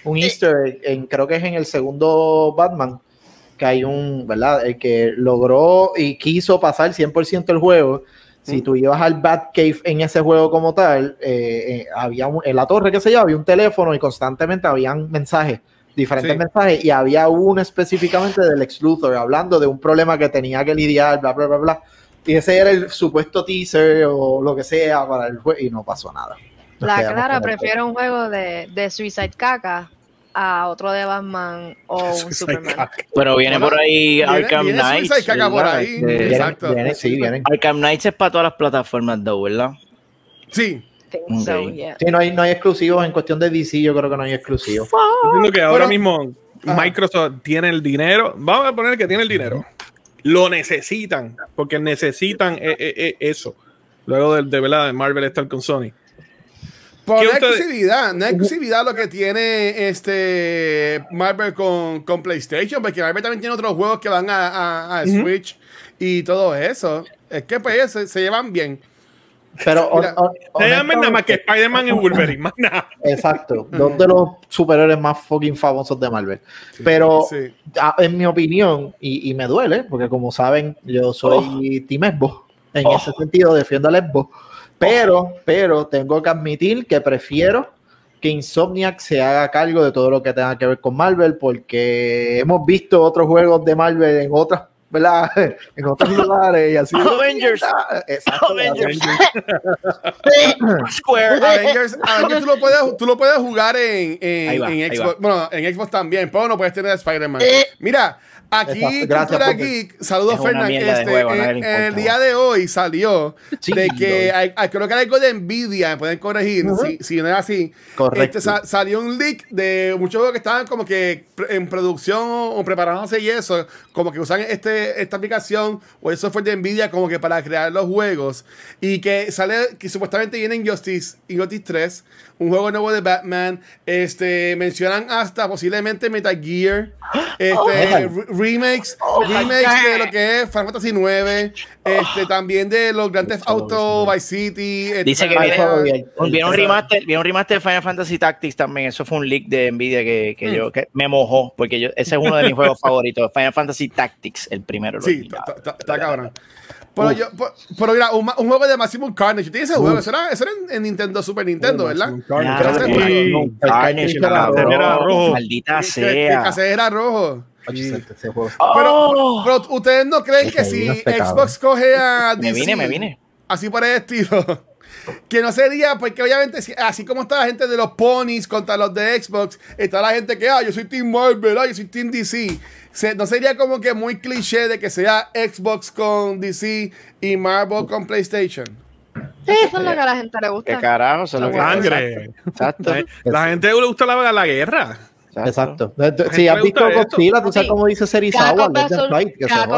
un easter egg en, creo que es en el segundo Batman, que hay un, ¿verdad? El que logró y quiso pasar 100% el juego. Si tú ibas al Batcave en ese juego como tal, eh, eh, había un- en la torre, que se yo, había un teléfono y constantemente habían mensajes, diferentes Sí. mensajes, y había uno específicamente del ex Luthor hablando de un problema que tenía que lidiar, bla, bla, bla, bla. Y ese era el supuesto teaser o lo que sea para el juego, y no pasó nada. Nos La Clara prefiere un juego de, de Suicide Caca a otro de Batman o (laughs) un Suicide Superman. Caca. Pero viene por ahí Arkham Vienen- Exacto. vienen- sí, vienen. Arkham Knights es para todas las plataformas, though, ¿verdad? Sí. Think Ok. so, yeah. Sí, no hay, no hay exclusivos en cuestión de DC, yo creo que no hay exclusivos. Entiendo que ahora mismo Ajá. Microsoft tiene el dinero. Vamos a poner que tiene el dinero. Lo necesitan, porque necesitan eh, eh, eh, eso. Luego de, de, ¿verdad? de Marvel estar con Sony. Por ¿Qué la ustedes- exclusividad, no es exclusividad lo que tiene este Marvel con, con PlayStation, porque Marvel también tiene otros juegos que van a, a- a Ujú. Switch y todo eso. Es que pues se, se llevan bien. Pero Mira, llaman nada más que Spider-Man y Wolverine, más nada. Exacto, dos de los superhéroes más fucking famosos de Marvel. Pero Sí. en mi opinión, y, y me duele, porque como saben, yo soy Team Xbox. En Oh. ese sentido, defiendo al Xbox. Pero, pero tengo que admitir que prefiero que Insomniac se haga cargo de todo lo que tenga que ver con Marvel, porque hemos visto otros juegos de Marvel en otras, ¿verdad? (laughs) En otros lugares y así. Avengers. Exacto, Avengers. Avengers. (laughs) Square. Avengers, Avengers tú, lo puedes, tú lo puedes jugar en, en, va, en Xbox. Bueno, en Xbox también, pero no puedes tener a Spider-Man. Mira, aquí Exacto, gracias, Cultura Geek, saludos Fernan. Este, juego, en- en el día de hoy salió Sí, de que hay, hay- creo que hay algo de Nvidia, me pueden corregir si, si no es así. Correcto. Este, sa- salió un leak de muchos juegos que estaban como que en producción o, preparándose y eso, como que usan este esta aplicación o el software de Nvidia como que para crear los juegos y que sale que supuestamente viene Injustice, Injustice 3, un juego nuevo de Batman, este mencionan hasta posiblemente Metal Gear, este re- remakes, remakes de lo que es Final Fantasy 9, este también de los Grand Theft Auto Vice City, Dice que viene, un remaster, viene un remaster de Final Fantasy Tactics también. Eso fue un leak de Nvidia que, que yo que me mojó, porque yo, ese es uno de mis juegos (laughs) favoritos. Final Fantasy Tactics, el primero. lo Sí, está cabrón. Pero, yo, pero, pero mira, un, un juego de Maximum Carnage. ¿Tienes ese juego? Eso era, eso era en, en Nintendo, Super Nintendo, ¿verdad? Carnage. Era rojo. Era rojo. Maldita Que, que sea. era rojo. Pero, Oh. pero ustedes no creen que si Xbox coge a Me DC, vine, me vine. así por el estilo, que no sería, porque obviamente, si- así como está la gente de los ponies contra los de Xbox, está la gente que, ah, yo soy Team Marvel, ah, yo soy Team DC. Se- no sería como que muy cliché de que sea Xbox con DC y Marvel con PlayStation. Eso es lo que a la gente le ¿Qué gusta. carajo? Eso es lo que- Sangre. Exacto. La gente le gusta la, la guerra. Exacto. gente Si has le visto. Godzilla, tú sabes Sí. cómo dice Serizawa, them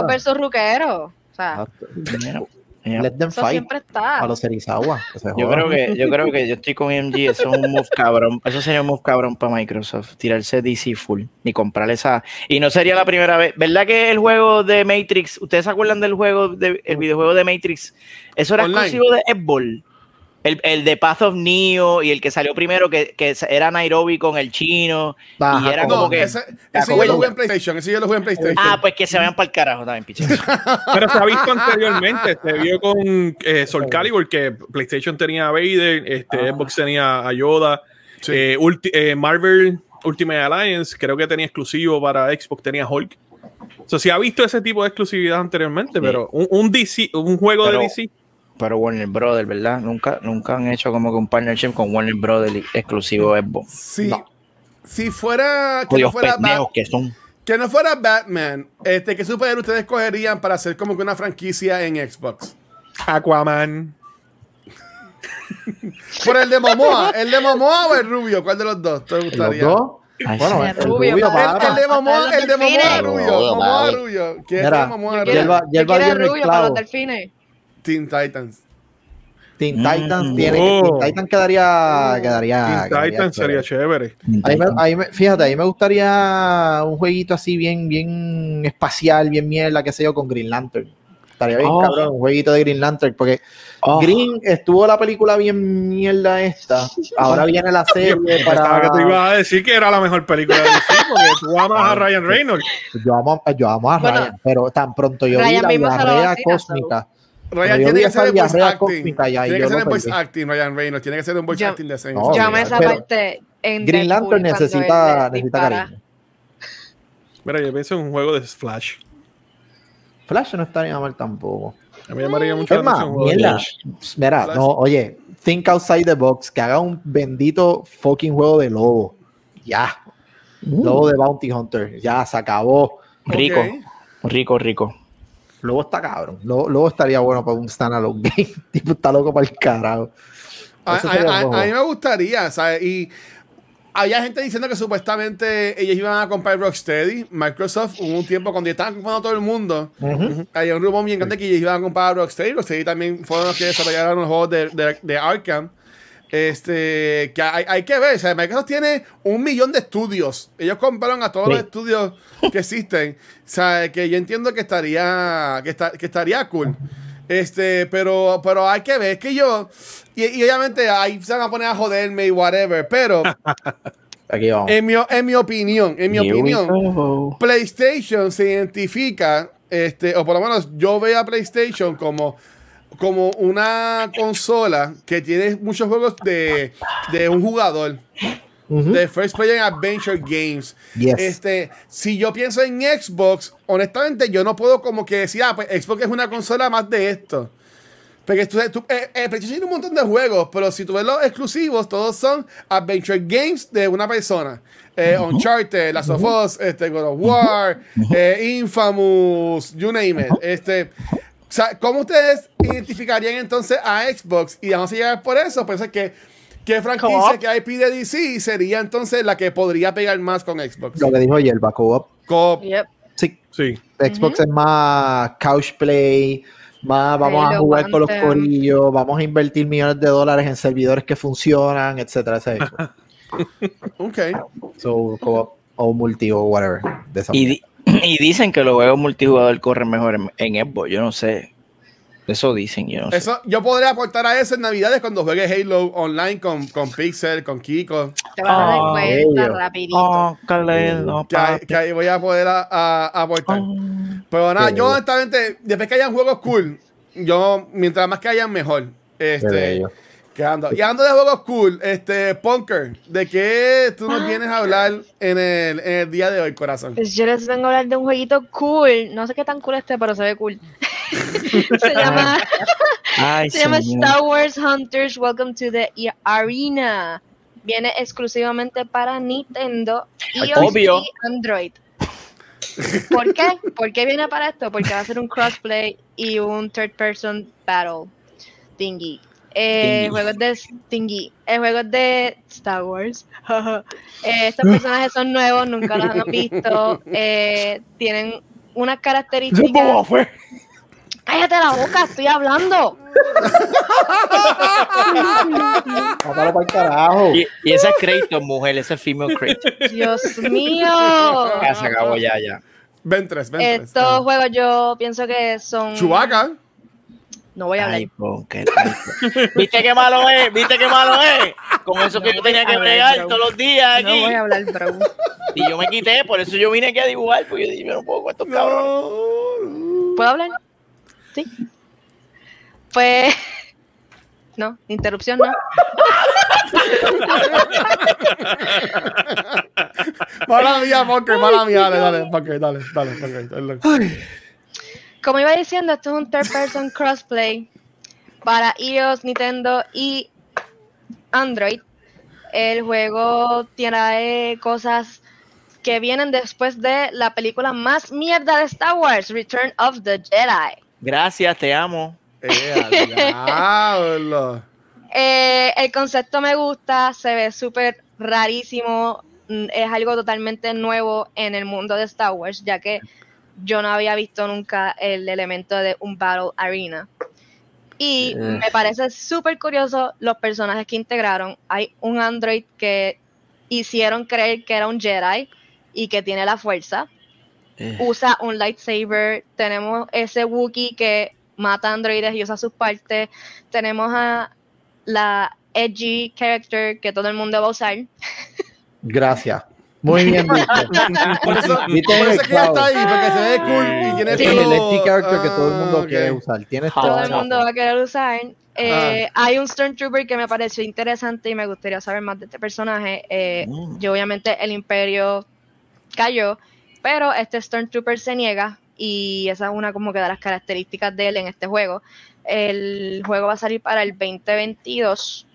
versus, Ruquero. O sea, Exacto. Mira. Let them fight siempre está. a los Serizawa. Yo creo que yo creo que yo estoy con MG, eso es un move cabrón. Eso sería un move cabrón para Microsoft, tirarse DC full y comprar esa y no sería la primera vez. ¿Verdad que el juego de Matrix, ustedes se acuerdan del juego de, el videojuego de Matrix? Eso era Online. exclusivo de Xbox. El, el de Path of Neo y el que salió primero que, que era Nairobi con el chino y era como que ese, ¿te ese yo lo jugué en PlayStation. Ese yo lo jugué en PlayStation. Ah, pues que se vayan para el carajo también, piche. (laughs) Pero se ha visto anteriormente, se vio con eh, Soul Calibur que PlayStation tenía a Vader, este, Xbox tenía a Yoda, Sí. eh, ulti- eh, Marvel Ultimate Alliance creo que tenía exclusivo para Xbox, tenía Hulk. O sea, se ha visto ese tipo de exclusividad anteriormente, pero un, un DC, un juego Pero- de DC, Pero Warner Brothers, ¿verdad? Nunca, nunca han hecho como que un partnership con Warner Brothers exclusivo de Xbox. Si, si fuera que no fuera, Bat- que son. que no fuera Batman, este, ¿qué superhéroe ustedes cogerían para hacer como que una franquicia en Xbox? Aquaman. Por el de Momoa, el de Momoa o el rubio, ¿cuál de los dos te ¿Los gustaría? dos? Ay, Bueno, sí. el El rubio, rubio. El, el de Momoa, el de Momoa rubio, No, Momoa rubio. ¿Quién es el Momoa rubio? yo Yerba quiero dio el en el rubio para los delfines. Teen Titans. Teen Mm. Titans tiene que Oh. Teen Titans quedaría, quedaría, Teen quedaría Titan sería chévere. chévere. Ahí me, ahí me- fíjate, ahí me gustaría un jueguito así bien, bien espacial, bien mierda, qué sé yo, con Green Lantern. Estaría bien, Oh. cabrón, un jueguito de Green Lantern, porque Oh. Green estuvo la película bien mierda esta. Ahora viene la serie Pensaba que tú para. ibas a decir que era la mejor película de DC, porque tú amas a Ryan (laughs) Reynolds. Yo amo, yo amo a Bueno, Ryan, pero tan pronto yo vi la diarrea cósmica. Ryan tiene que ser el voice acting. Tiene que ser el voice perdí. acting, Ryan Reynolds. Tiene que ser un voice acting decente. No, Yo amé esa pero parte en Green Lantern necesita, necesita cariño. Mira, yo pienso en un juego de Flash. Flash no estaría mal tampoco. A mí me llamaría mucho Es la más, de mierda. Mira, Flash. no, oye, think outside the box, que haga un bendito fucking juego de lobo. Ya. Lobo de Bounty Hunter. Ya, se acabó. Rico, rico, rico. Lobo está cabrón. Lobo estaría bueno para un standalone (laughs) game. tipo, está loco para el carajo. A, a- a- a mí me gustaría, ¿sabes? Y había gente diciendo que supuestamente ellos iban a comprar Rocksteady. Microsoft, hubo un tiempo cuando estaban comprando todo el mundo, Ujú. había un rumor bien grande que ellos iban a comprar Rocksteady. Rocksteady también fueron los que desarrollaron los juegos de, de, de Arkham. Este, que hay, hay que ver, o sea, Microsoft tiene un millón de estudios. Ellos compraron a todos Sí. los estudios que existen. O sea, que yo entiendo que estaría, que, está- que estaría cool. Este, pero, pero hay que ver, es que yo, y, y obviamente ahí se van a poner a joderme y whatever, pero (laughs) Aquí vamos. en mi, en mi opinión, en mi Here opinión. PlayStation se identifica, este, o por lo menos yo veo a PlayStation como, como una consola que tiene muchos juegos de, de un jugador, de First Player Adventure Games. Yes. Este, si yo pienso en Xbox, honestamente yo no puedo como que decir, ah, pues Xbox es una consola más de esto. Porque tú, tú- eh, eh, tiene un montón de juegos, pero si tú ves los exclusivos, todos son Adventure Games de una persona. Eh, Uncharted, Last of Us, este, God of War, eh, Infamous, you name it. Este, sea, ¿cómo ustedes identificarían entonces a Xbox? Y vamos a llegar por eso, pues es que ¿qué franquicia Co-op. que IP de DC sería entonces la que podría pegar más con Xbox? Lo que dijo Yerba, co-op. Co-op. Yep. Sí, Sí. Xbox es más couch play, más vamos a jugar con los corillos, vamos a invertir millones de dólares en servidores que funcionan, etcétera, etcétera. (laughs) Ok. so, co- o multi o whatever. de esa Y, (clears throat) y dicen que los juegos multijugador corren mejor en, en Xbox, yo no sé. Eso dicen, yo no sé. Eso, yo podría aportar a eso en Navidades cuando juegue Halo online con, con Pixel, con Kiko. Te vas a dar Ah, cuenta rapidito. Oh, Calero, Que ahí, papi. que ahí voy a poder a- a- a aportar. Oh. Pero nada, yo bello. honestamente, después que hayan juegos cool, yo, mientras más que hayan, mejor. Qué Este, bello. quedando. Y hablando de juegos cool, este, Punker, ¿de qué tú Ah. nos vienes a hablar en el, en el día de hoy, corazón? Pues yo les vengo a hablar de un jueguito cool. No sé qué tan cool este, pero se ve cool. (laughs) se llama, Ay, (laughs) se llama. Star Wars Hunters Welcome to the Arena. Viene exclusivamente para Nintendo, iOS y Android. ¿Por qué? ¿Por qué viene para esto? Porque va a ser un crossplay y un third person battle thingy. Eh, Thingy. El juego es de Thingy. El juego es de Star Wars. (laughs) Eh, estos personajes son nuevos, nunca los han visto. eh, tienen unas características. Cállate la boca, estoy hablando. (laughs) Para el carajo. Y, y esa es Kratos, mujer, esa es female Kratos. Dios mío. Ya se acabó, ya, ya. Ven tres, ven tres. Estos juegos yo pienso que son. Chubaca. No voy a hablar. Ay, pon, qué. (laughs) ¿Viste qué malo es? ¿Viste qué malo es? Con eso que yo tenía que bregar todos los días No aquí. voy a hablar, bro. (laughs) Y yo me quité, por eso yo vine aquí a dibujar, porque yo dije, yo no puedo con estos cabrones. No. ¿Puedo hablar? Sí. Pues. (laughs) No, interrupción no. Mala mía, Punker, mala mía. Dale, dale, Punker, dale, dale, Punker, dale. Como iba diciendo, esto es un third person (laughs) crossplay para iOS, Nintendo y Android. El juego tiene cosas que vienen después de la película más mierda de Star Wars, Return of the Jedi. Gracias, te amo. Eh. (laughs) Eh, el concepto me gusta, se ve súper rarísimo, es algo totalmente nuevo en el mundo de Star Wars, ya que yo no había visto nunca el elemento de un Battle Arena. Y me parece súper curioso los personajes que integraron. Hay un android que hicieron creer que era un Jedi y que tiene la fuerza. Eh. Usa un lightsaber. Tenemos ese Wookiee que mata androides y usa sus partes. Tenemos a la edgy character que todo el mundo va a usar. (laughs) Gracias. Muy bien (laughs) visto. Por eso, por eso es que está ahí, porque se ve cool y tiene el electric character que todo el mundo Ah, quiere usar. Tienes Todo el mundo va a querer usar. Eh, Hay un Stormtrooper que me pareció interesante y me gustaría saber más de este personaje. Eh, Mm. Yo obviamente el Imperio cayó, pero este Stormtrooper se niega y esa es una como que de las características de él en este juego. El juego va a salir para el 2022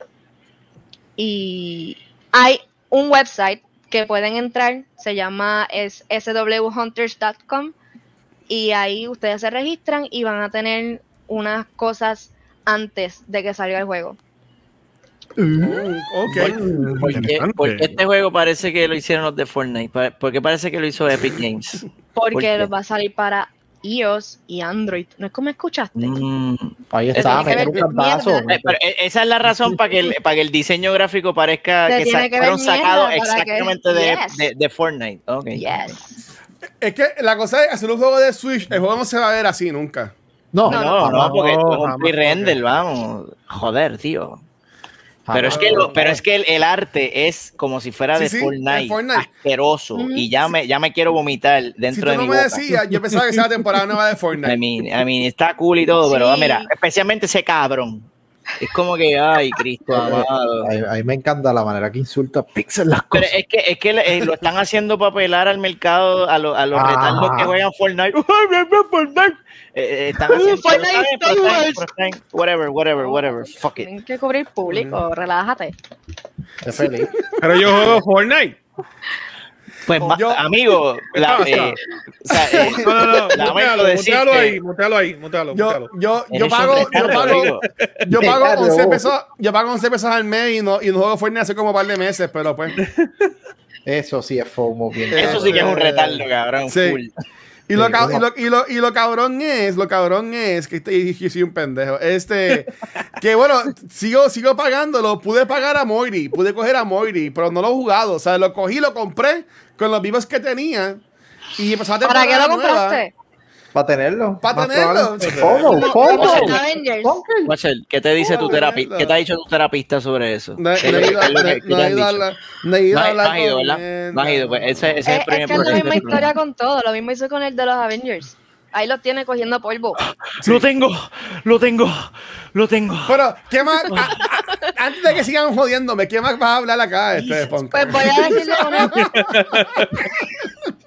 y hay un website que pueden entrar, se llama es swhunters.com y ahí ustedes se registran y van a tener unas cosas antes de que salga el juego. Mm, ok. ¿Por qué, Interesante. por qué este juego parece que lo hicieron los de Fortnite? Pa- ¿Por qué parece que lo hizo Epic Games? ¿Por Porque va a salir para iOS y Android. ¿No es como escuchaste? Mm. Ahí está, meter un cantazo. Eh, pero e- esa es la razón para que el, para que el diseño gráfico parezca Se que sa- fueron sacados que- exactamente de, Yes. de, de Fortnite. Okay. Yes. Es que la cosa es hacer un juego de Switch, el juego no se va a ver así nunca. No, No, No, no, no, porque es un pre-render, vamos. Joder, tío. Pero es que, lo- pero es que el, el arte es como si fuera Sí, de sí, Fortnite, de Fortnite. asqueroso. Ujú. Y ya me, ya me quiero vomitar Si dentro tú de no mi me boca. decías, yo pensaba que la temporada nueva de (laughs) I Fortnite. mean, I mean, está cool y todo, pero Sí. mira, especialmente ese cabrón. Es como que, ay, Cristo amado. A, mí me encanta la manera que insulta Pixel las Pero cosas. es que, es que eh, lo están haciendo para apelar al mercado, a, lo- a los Ah. retardos que juegan Fortnite. (laughs) Fortnite. Eh, eh, están haciendo, Fortnite está bien. Whatever, whatever, whatever. Fuck it. Tienen que cubrir público, relájate. Sé feliz. (laughs) Pero yo juego Fortnite. Pues, Yo- amigo, la, eh, o sea, eh, No, no, no. Mutealo, mutealo ahí, mutealo ahí, mutealo, Yo, mutealo. yo, yo un pago, yo pago, yo pago Retardo. 11 pesos, yo pago 11 pesos al mes y no, y no juego Fortnite hace como un par de meses, pero pues. Eso sí es FOMO bien. Eso sí que es un retardo, cabrón. Sí. Full. Y, lo, ca- y, lo, y, lo, y lo cabrón es, lo cabrón es, que este, yo soy un pendejo, este, (laughs) que bueno, sigo, sigo pagándolo, pude pagar a Moiri, pude coger a Moiri, pero no lo he jugado, o sea, lo cogí, lo compré con los vivos que tenía y empezó a ¿Para qué lo compraste? Para tenerlo. Pa' Más tenerlo. Avengers. Watcher, ¿qué te dice tu terapista? ¿Qué te ha dicho tu terapista sobre eso? No, ¿Qué no es he ido a hablar- no he ido No a has- hablar no has ido, ¿verdad? No has ido, pues ese, es Es, el es primer que es la misma historia con todo. Lo mismo hizo con el de los Avengers. Ahí lo tiene cogiendo polvo. Lo tengo, lo tengo, lo tengo. Pero, ¿qué más? a- a- antes de que sigan jodiéndome, ¿qué más vas a hablar acá, este? Pues voy a decirle una. (laughs)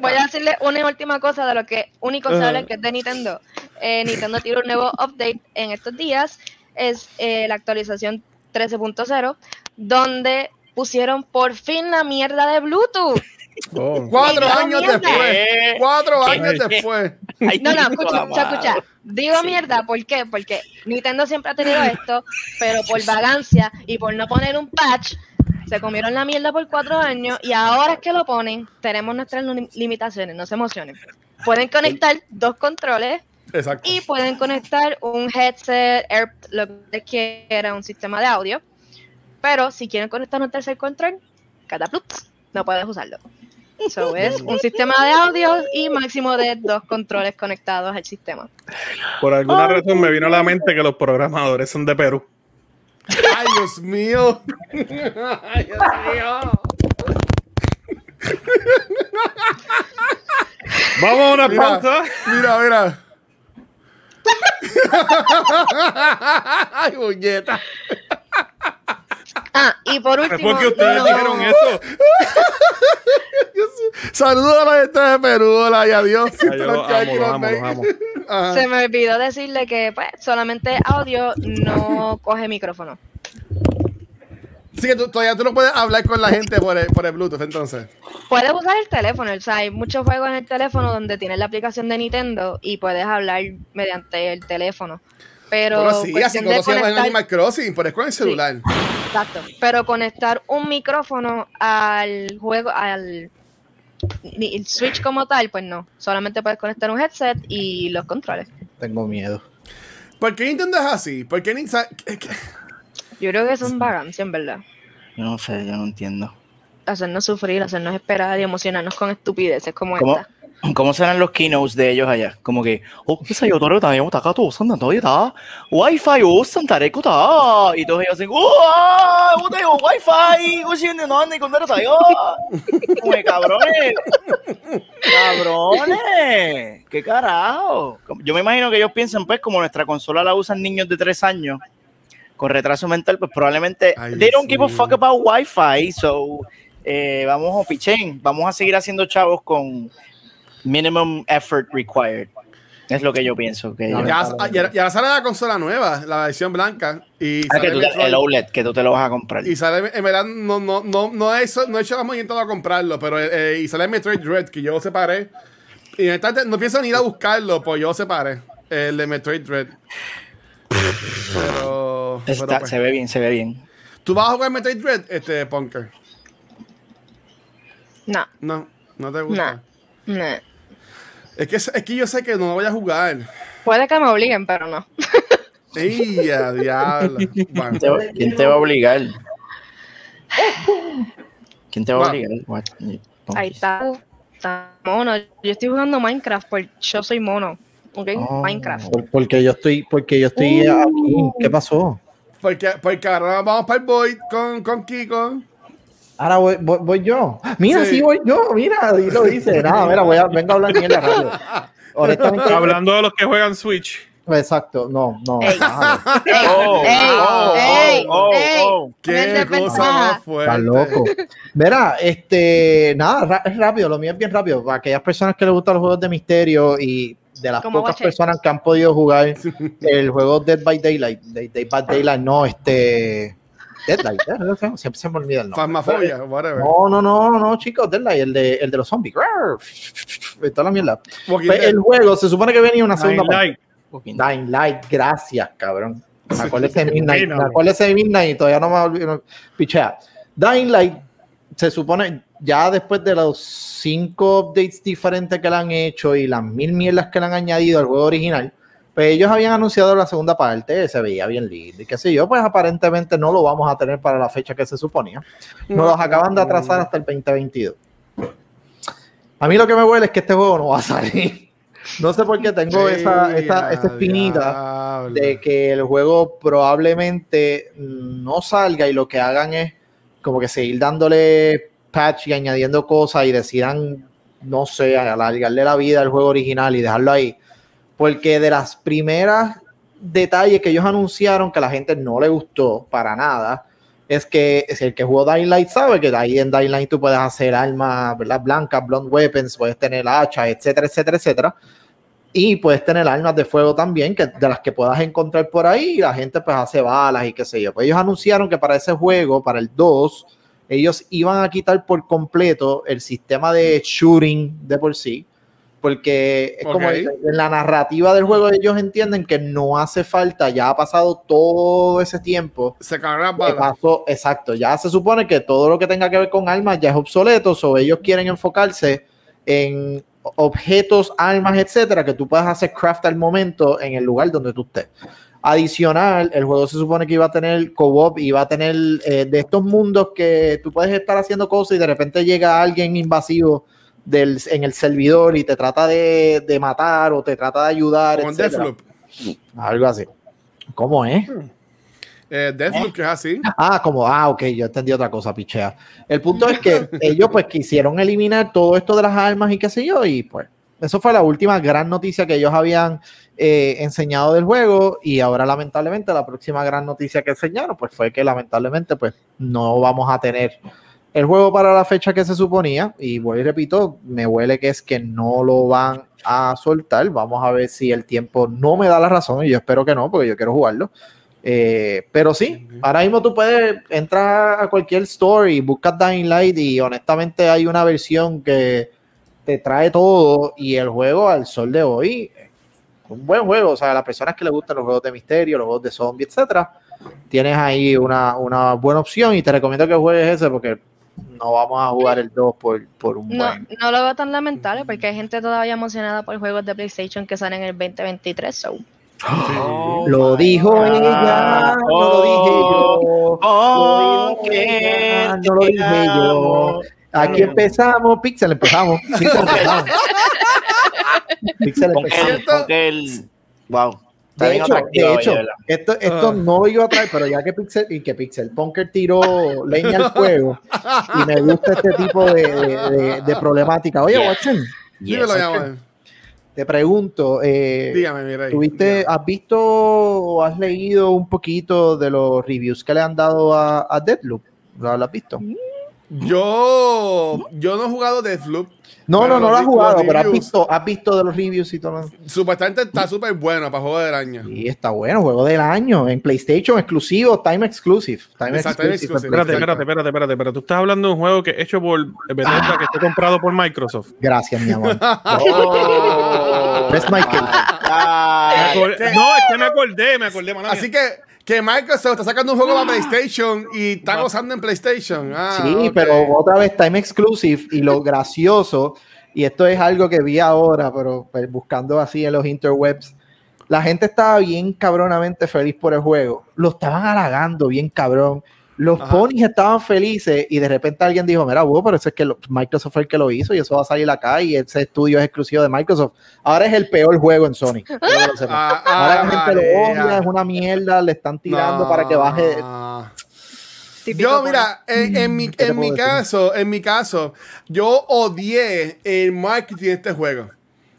voy a decirle una última cosa de lo que único se habla que es de Nintendo. Eh, Nintendo tiene un nuevo update en estos días. Es eh, la actualización 13.0, donde pusieron por fin la mierda de Bluetooth. (laughs) Cuatro Digo años mierda. después. ¿Qué? Cuatro ¿Qué? años (laughs) después. No, no, escucha, escucha, escucha. Digo mierda, ¿por qué? Porque Nintendo siempre ha tenido esto, pero por vagancia y por no poner un patch, se comieron la mierda por cuatro años y ahora es que lo ponen, tenemos nuestras lim- limitaciones, no se emocionen. Pueden conectar dos controles Exacto. y pueden conectar un headset, Air, lo que quiera, un sistema de audio. Pero si quieren conectar un tercer control, cataplups, no puedes usarlo. Eso (laughs) es un sistema de audio y máximo de dos controles conectados al sistema. Por alguna razón me vino a la mente que los programadores son de Perú. Ay, Dios mío. Ay, Dios mío. Vamos a una Mira, pausa. mira, mira. Ay, puñeta. Ah, y por Es último, porque ustedes no- dijeron eso. (laughs) Saludos a la gente de Perú, hola y adiós. Ay, yo amo, amo, amo. (laughs) Se me olvidó decirle que pues solamente audio no coge micrófono. Así que tú, todavía tú no puedes hablar con la gente por el, por el Bluetooth, entonces. Puedes usar el teléfono, o sea, hay muchos juegos en el teléfono donde tienes la aplicación de Nintendo y puedes hablar mediante el teléfono. Pero Pero sí, así llama en conectar- Animal Crossing, pero es con el celular. Exacto. Pero conectar un micrófono al juego, al el Switch como tal, pues no. Solamente puedes conectar un headset y los controles. Tengo miedo. ¿Por qué Nintendo es así? ¿Por qué Nintendo... Yo creo que es vagancia, en verdad. Yo no sé, yo no entiendo. Hacernos sufrir, hacernos esperar y emocionarnos con estupideces como ¿Cómo, esta. ¿Cómo serán los keynotes de ellos allá? Como que, oh, esa yo todo también, está acá todo, son todo está. Wi-Fi, oh, santaré que está. Y todos ellos hacen, oh, ah, oh, tengo Wi-Fi, oh, sí, no, ni con está yo. Como que, cabrones. Cabrones. ¿Qué carajo? Yo me imagino que ellos piensan, pues, como nuestra consola la usan niños de tres años con retraso mental, pues probablemente Ay, they don't give a sí. fuck about Wi-Fi, so eh, vamos a pichén, vamos a seguir haciendo chavos con minimum effort required. Es lo que yo pienso. Que No, Ya, ya, ya sale la consola nueva, la versión blanca. Y Ah, que tú el OLED, que tú te lo vas a comprar. Y sale, en verdad, no, no, no, no, he, hecho, no he hecho la movimiento a comprarlo, pero eh, y sale Metroid Dread, que yo separé. Y en esta- no pienso ni ir a buscarlo, pues yo separé el de Metroid Dread. Pero. Está- pero pues. Se ve bien, se ve bien. ¿Tú vas a jugar Metroid Dread, este Punker? No, No, no te gusta. no, no. Es, que, es que yo sé que no voy a jugar. Puede que me obliguen, pero no. ¡Ey, a diablo! Bueno, ¿Quién te va- ¿Quién te va a obligar? ¿Quién te va a obligar? What? Ahí está, está mono. Yo estoy jugando Minecraft porque yo soy mono. ¿Ok? Oh. Minecraft. Por- porque yo estoy, porque yo estoy aquí. ¿Qué pasó? porque, porque ahora vamos para el Void con, con Kiko. Ahora voy, voy, voy yo. Mira, Sí. sí. voy yo. Mira, y lo dice. (laughs) Nada, mira, voy a, vengo a hablar mierda rápido. Honestamente. Hablando de los que juegan Switch. Exacto, no, no. Ey. Oh, ¡Ey! oh, ¡Ey! oh, ¡Ey! oh. ¡Qué Mente cosa pendeja. más fuerte! Está loco. Mira, este, nada, es rápido, lo mío es bien rápido. Para aquellas personas que les gustan los juegos de misterio y de las pocas Watcher. personas que han podido jugar el juego Dead by Daylight, Dead by Daylight, no, este, Deadlight, ¿eh? No sé, siempre se me olvida el nombre. Fasmafobia, whatever. No, no, no, no, chicos, Deadlight, el de, el de los zombies. Toda la mierda. Pues, el juego se supone que venía una segunda Dying parte. Light. Dying Light, gracias, cabrón. Me acuérdese de (laughs) Midnight, me Midnight y todavía no me olvido. Pichea. Dying Light se supone, ya después de los cinco updates diferentes que le han hecho y las mil mierdas que le han añadido al juego original, pues ellos habían anunciado la segunda parte, se veía bien lindo y qué sé yo, pues aparentemente no lo vamos a tener para la fecha que se suponía. Nos los acaban de atrasar hasta el 2022. A mí lo que me huele es que este juego no va a salir. (laughs) No sé por qué tengo esa, esa, esa espinita Diablo. de que el juego probablemente no salga y lo que hagan es como que seguir dándole patch y añadiendo cosas y decidan, no sé, alargarle la vida al juego original y dejarlo ahí. Porque de las primeras detalles que ellos anunciaron que a la gente no le gustó para nada, es que es el que jugó Dying Light sabe que ahí en Dying Light tú puedes hacer armas blancas, blonde weapons, puedes tener hachas, etcétera, etcétera, etcétera. Y puedes tener armas de fuego también, que, de las que puedas encontrar por ahí, y la gente pues hace balas y qué sé yo. Pues ellos anunciaron que para ese juego, para el 2, ellos iban a quitar por completo el sistema de shooting de por sí, porque es como Ok. en la narrativa del juego ellos entienden que no hace falta, ya ha pasado todo ese tiempo Se balas. pasó, exacto, ya se supone que todo lo que tenga que ver con armas ya es obsoleto, o ellos quieren enfocarse en objetos, armas, etcétera, que tú puedas hacer craft al momento en el lugar donde tú estés. Adicional, el juego se supone que iba a tener co-op, iba a tener eh, de estos mundos que tú puedes estar haciendo cosas y de repente llega alguien invasivo del, en el servidor y te trata de, de matar o te trata de ayudar, Con. Deathloop. Algo así. ¿Cómo es? Eh, Deathloop, que es así. Ah, como, ah, ok, yo entendí otra cosa, pichea. El punto es que ellos pues quisieron eliminar todo esto de las armas y qué sé yo, y pues eso fue la última gran noticia que ellos habían eh, enseñado del juego y ahora lamentablemente la próxima gran noticia que enseñaron pues fue que lamentablemente pues no vamos a tener el juego para la fecha que se suponía y vuelvo y repito, me huele que es que no lo van a soltar, vamos a ver si el tiempo no me da la razón y yo espero que no porque yo quiero jugarlo. Eh, pero sí, ahora mismo tú puedes entrar a cualquier store y buscas Dying Light y honestamente hay una versión que te trae todo y el juego al sol de hoy, un buen juego, o sea, a las personas que les gustan los juegos de misterio, los juegos de zombie, etcétera, tienes ahí una, una buena opción y te recomiendo que juegues ese porque no vamos a jugar el 2 por, por un No, buen... no lo veo tan lamentable porque hay gente todavía emocionada por juegos de PlayStation que salen en el 2023. So. Lo dijo ella, no lo dije yo. Oh, Lo dijo ella, no lo dije yo. Aquí empezamos, Pixel empezamos. (laughs) Pixel empezamos. Pixel Con empezamos. el, ¿Cierto? con el, wow. De hecho, de hecho, esto, esto Ah. no iba a traer, pero ya que Pixel y que Pixel Punker tiró (laughs) leña al fuego y me gusta este tipo de, de- problemática. Oye, Yeah. Watson, Yes. Te pregunto, eh, Dígame, mira ahí. ¿Tuviste, has visto o has leído un poquito de los reviews que le han dado a, a Deadloop? ¿Lo has visto? Yo, yo no he jugado Deathloop. No, Pero no, no lo has jugado, pero has visto, has visto de los reviews y todo. Supuestamente está súper bueno para juego del año. Y está bueno, juego del año, en PlayStation exclusivo, time exclusive. Time Exacto, exclusive. exclusive. Espérate, espérate, espérate, espérate, pero tú estás hablando de un juego que es hecho por Bethesda, que está comprado por Microsoft. Gracias, mi amor. (laughs) Oh, Ves, Michael. Acordé- no, es que me acordé, me acordé, mala Así mía. que, que Microsoft está sacando un juego para PlayStation y está gozando en PlayStation. Ah, Sí, pero otra vez time exclusive y lo gracioso, y esto es algo que vi ahora, pero pues, buscando así en los interwebs, la gente estaba bien cabronamente feliz por el juego, lo estaban halagando bien cabrón, los Ajá. ponis estaban felices y de repente alguien dijo, mira, wow, pero eso es que lo- Microsoft fue el que lo hizo y eso va a salir acá y ese estudio es exclusivo de Microsoft. Ahora es el peor juego en Sony. (laughs) sepas. Ah, Ahora ah, la gente lo odia, es una mierda, le están tirando para que baje. Yo, mira, en, en mi, en mi decir? caso, en mi caso, yo odié el marketing de este juego.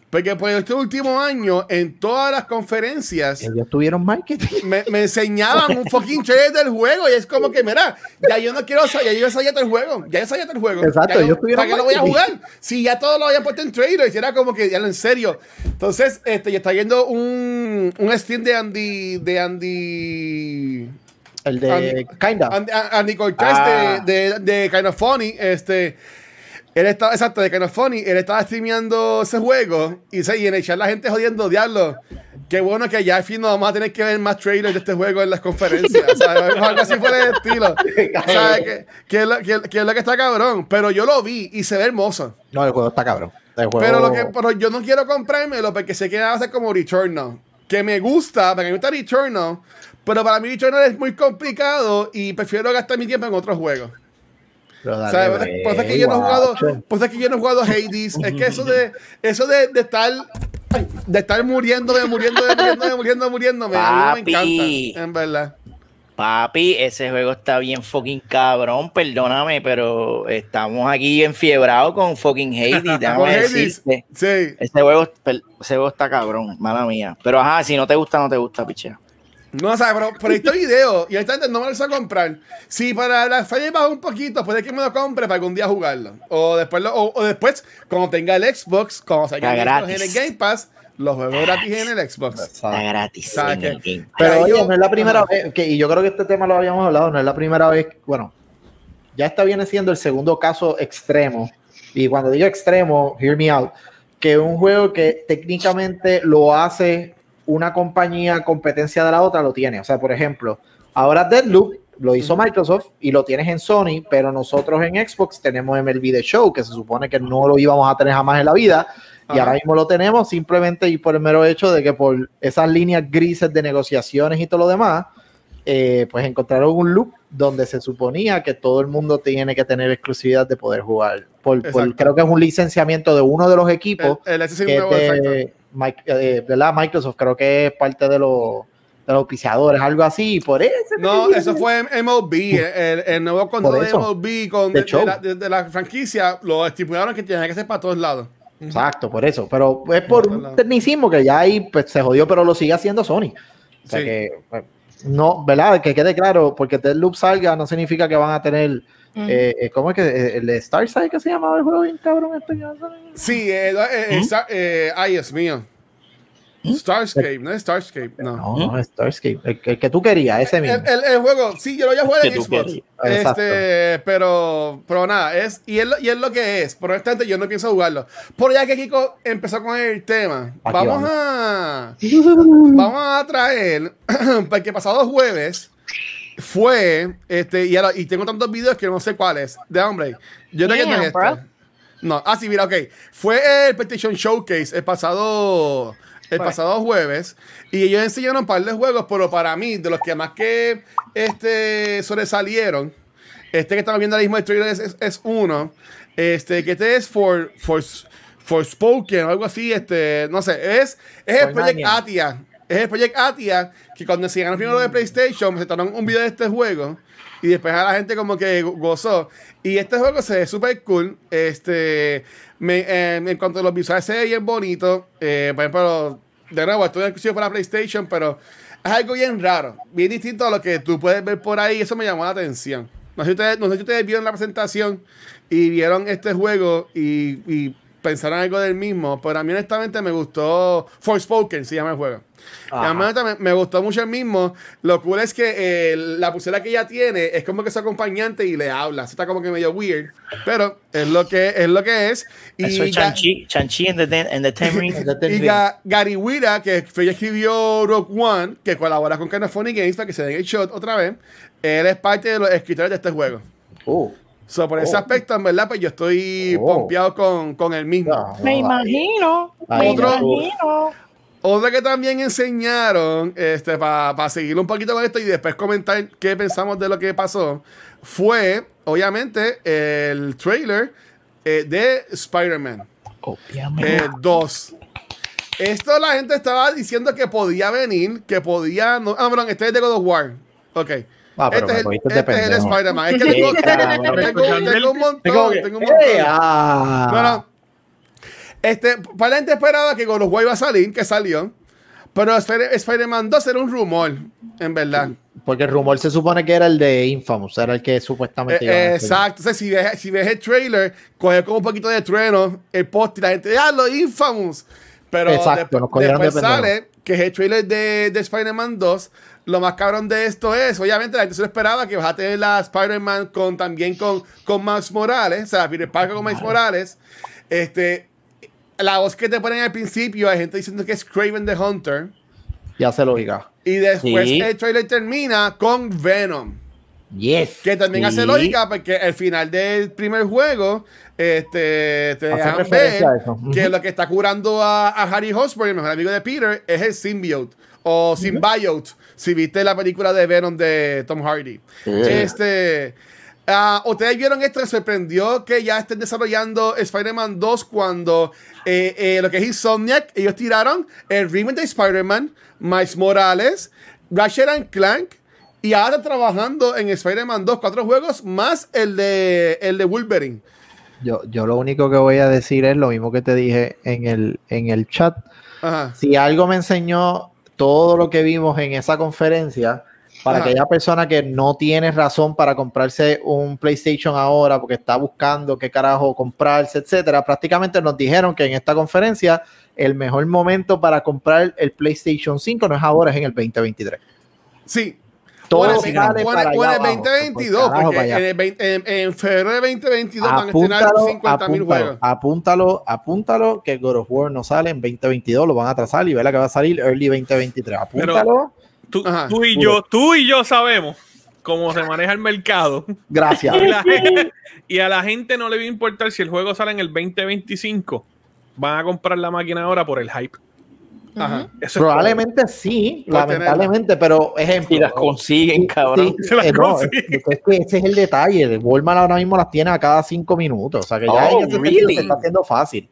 Porque por este último año, en todas las conferencias, Ellos tuvieron marketing. me, me enseñaban un fucking trailer del juego y es como que, mira, ya yo no quiero ya yo sabía todo el juego, ya yo sabía todo el juego. Exacto, yo- ellos tuvieron ¿Para qué lo voy a jugar? Si ya todo lo habían puesto en trailers y era como que, ya lo en serio. Entonces, este, ya está yendo un, un Steam de Andy, de Andy, El de Andy- Kinda. Andy, Andy Cortez Ah. de, de, de Kind of Funny, este... él estaba, exacto, de que no es funny, él estaba streameando ese juego y, se, y en el chat la gente jodiendo, diablo. Qué bueno que ya al fin no vamos a tener que ver más trailers de este juego en las conferencias. ¿sabes? Algo así fuera de estilo. (laughs) ¿Sabes? Que, que, es lo, que, que es lo que está cabrón. Pero yo lo vi y se ve hermoso. No, el juego está cabrón. El juego- Pero, lo que, pero yo no quiero comprármelo porque sé que va a ser como Returnal. Que me gusta, porque me gusta Returnal. Pero para mí Returnal es muy complicado y prefiero gastar mi tiempo en otros juegos. ¿Sabes? güey, Por eso es que yo no he jugado, por eso es que yo no he jugado Hades. Es que eso de, eso de, de estar, de estar muriéndome, muriéndome, muriéndome, muriéndome, muriéndome, a mí me encanta, en verdad. Papi, ese juego está bien fucking cabrón, perdóname, pero estamos aquí enfiebrados con fucking Hades, (laughs) déjame decirte. sí. Ese juego, ese juego está cabrón, mala mía. Pero ajá, si no te gusta, no te gusta, pichea. No, o sea, pero, pero este video, y ahorita no me lo voy a comprar. Si para la falla baja un poquito, puede que me lo compre para algún día jugarlo. O después, lo- o, o después cuando tenga el Xbox, cuando salga Está el en el Game Pass, los juegos gratis en el Xbox. Está gratis. ¿Sabes en el Game Pass. Pero Ahí oye, no es la primera vez, que, y yo creo que este tema lo habíamos hablado, no es la primera vez, bueno, ya está viene siendo el segundo caso extremo, y cuando digo extremo, hear me out, que un juego que técnicamente lo hace una compañía competencia de la otra, lo tiene. O sea, por ejemplo, ahora Deadloop lo hizo Microsoft y lo tienes en Sony, pero nosotros en Xbox tenemos MLB The Show, que se supone que no lo íbamos a tener jamás en la vida, y Ajá. ahora mismo lo tenemos simplemente y por el mero hecho de que por esas líneas grises de negociaciones y todo lo demás, eh, pues encontraron un loop donde se suponía que todo el mundo tiene que tener exclusividad de poder jugar. Por, creo que es un licenciamiento de uno de los equipos El, el que nuevo, de, Mic- eh, ¿verdad? Microsoft, creo que es parte de los, de los auspiciadores, algo así, por eso. No, eso fue MLB, el, el nuevo control de. MLB con, De la, de- de la franquicia, lo estipularon que tenía que ser para todos lados. Exacto, por eso. Pero es por un tecnicismo que ya ahí pues, se jodió, pero lo sigue haciendo Sony. O sea Sí. que, pues, no, ¿verdad? Que quede claro, porque Deadloop salga no significa que van a tener. Eh, eh, ¿Cómo es que eh, el de Starside que se llamaba el juego bien cabrón? Este? Sí, eh, eh, eh, Star- eh, ay, Dios mío. Starscape, no es Starscape, no. No, no, es Starscape. El, que- el que tú querías, ese mismo. El, el- el juego, sí, yo lo voy a jugar en Xbox. Exacto. Este, pero, pero nada, es, y, es lo, y es lo que es. Por honestamente, yo no pienso jugarlo. Por ya que Kiko empezó con el tema, Aquí vamos vamos. a, (laughs) vamos a traer, (clears throat) porque pasado jueves fue, este, y, ahora- y tengo tantos videos que no sé cuáles, de hombre. Yo creo que no es este. No, ah, sí, mira, ok. Fue el PlayStation Showcase el pasado, el pasado jueves. Y ellos enseñaron un par de juegos, pero para mí, de los que más que este, sobresalieron, este que estamos viendo ahora mismo el trailer es, es- es uno. Este, que este es for, for, for Spoken o algo así. Este, no sé, es, es el Project. Atia. Es el Project Atia que cuando enseñaron primero de PlayStation, presentaron un video de este juego. Y después a la gente como que go- gozó. Y este juego se ve súper cool. Este, me, eh, en cuanto a los visuales se ve bien bonito. Eh, por ejemplo, de nuevo, esto es exclusivo para PlayStation, pero es algo bien raro. Bien distinto a lo que tú puedes ver por ahí. Eso me llamó la atención. No sé si ustedes, no sé si ustedes vieron la presentación y vieron este juego y pensaron algo del mismo. Pero a mí honestamente me gustó Forspoken, se llama el juego. Y a mí me, me gustó mucho el mismo. Lo cool es que eh, la pulsera que ella tiene es como que su acompañante y le habla. Eso está como que medio weird. Pero es lo que es. Lo que es. Y Eso es Chanchi, Chanchi en the, ten- en the Ten Rings. (laughs) y Ga- Gary Wira, que fue el que escribió Rogue One, que colabora con Kind of Funny Games para que se den el shot otra vez. Él es parte de los escritores de este juego. Uh, So, por ese Oh. aspecto, en verdad, pues yo estoy Oh. pompeado con, con el mismo. no, Me no, imagino. Me Otro- imagino. Otra que también enseñaron, este, para seguir un poquito con esto y después comentar qué pensamos de lo que pasó, fue, obviamente, el trailer eh, de Spider-Man Obviamente. eh, 2. Esto la gente estaba diciendo que podía venir, que podía... No, ah, perdón, este es de God of War. Ok. Ah, pero este me es el, de este es el. Spider-Man. Es que tengo, (laughs) tengo, tengo un montón. Tengo un montón. ¡eh, ah! No, no. Este, para la gente esperaba que God of War iba a salir, que salió. Pero Spider- Spider-Man 2 era un rumor, en verdad. Porque el rumor se supone que era el de Infamous, era el que supuestamente Eh, exacto. Entonces, si ves, si ves el trailer, coge como un poquito de trueno, el post y la gente, ¡ah, lo Infamous! Pero Exacto, después, nos de después pendejo. sale que es el trailer de, de Spider-Man 2. Lo más cabrón de esto es, obviamente, la gente se lo esperaba que vas a tener la Spider-Man con, también con, con Miles Morales, o sea, Peter Parker con Miles Morales. Este, la voz que te ponen al principio, hay gente diciendo que es Craven the Hunter. Ya se lo diga. Y después Sí. el trailer termina con Venom. Yes. Que también hace lógica porque el final del primer juego este, te Hace dejan ver que lo que está curando a, a Harry Osborn, el mejor amigo de Peter, es el symbiote o symbiote, si viste la película de Venom de Tom Hardy. Este, ah, Ustedes vieron esto, les sorprendió que ya estén desarrollando Spider-Man 2 cuando eh, eh, lo que es Insomniac, ellos tiraron el remake de Spider-Man, Miles Morales, Ratchet and Clank, y ahora trabajando en Spider-Man 2, cuatro juegos, más el de, el de Wolverine. Yo, yo lo único que voy a decir es lo mismo que te dije en el, en el chat. Ajá. Si algo me enseñó todo lo que vimos en esa conferencia, para Ajá. aquella persona que no tiene razón para comprarse un PlayStation ahora porque está buscando qué carajo comprarse, etcétera, prácticamente nos dijeron que en esta conferencia el mejor momento para comprar el PlayStation 5 no es ahora, es en el 2023. Sí. Todo sale para bueno, allá el abajo, 2022, por carajo, porque allá. en, el 20 en- en febrero de 2022 van a estrenar Apúntalo, 50 mil apúntalo, juegos. apúntalo, apúntalo, que God of War no sale en 2022, lo van a atrasar y verá que va a salir early 2023. Apúntalo. Tú, Ajá. tú y yo, tú y yo sabemos cómo se maneja el mercado. Gracias. Y, la gente- y a la gente no le va a importar si el juego sale en el 2025. Van a comprar la máquina ahora por el hype. Ajá. Eso es Probablemente sí, lamentablemente, pero ejemplo. Y las consiguen, cabrón. Sí, las eh, no, es, consiguen. es que ese es el detalle. El Walmart ahora mismo las tiene a cada cinco minutos. O sea que ya Oh, sentido really? se está haciendo fácil.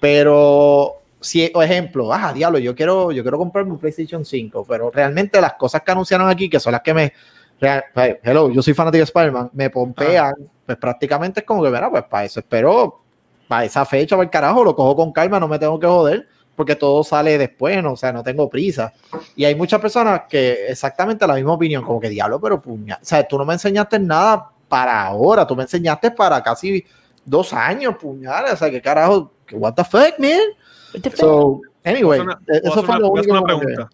Pero, si, por ejemplo, ah, diablo, yo quiero, yo quiero comprarme un PlayStation 5, pero realmente las cosas que anunciaron aquí, que son las que me. real- hey, hello, yo soy fanático de Spider-Man, me pompean, pues prácticamente es como que, mira, pues para eso espero, para esa fecha, para el carajo, lo cojo con calma, no me tengo que joder, porque todo sale después, ¿no? o sea, no tengo prisa. Y hay muchas personas que exactamente la misma opinión, como que diablo, pero puña, o sea, tú no me enseñaste nada para ahora, tú me enseñaste para casi dos años, puñal, o sea, que carajo, que what the fuck, man. So, anyway, una- eso fue una- lo único una que- pregunta.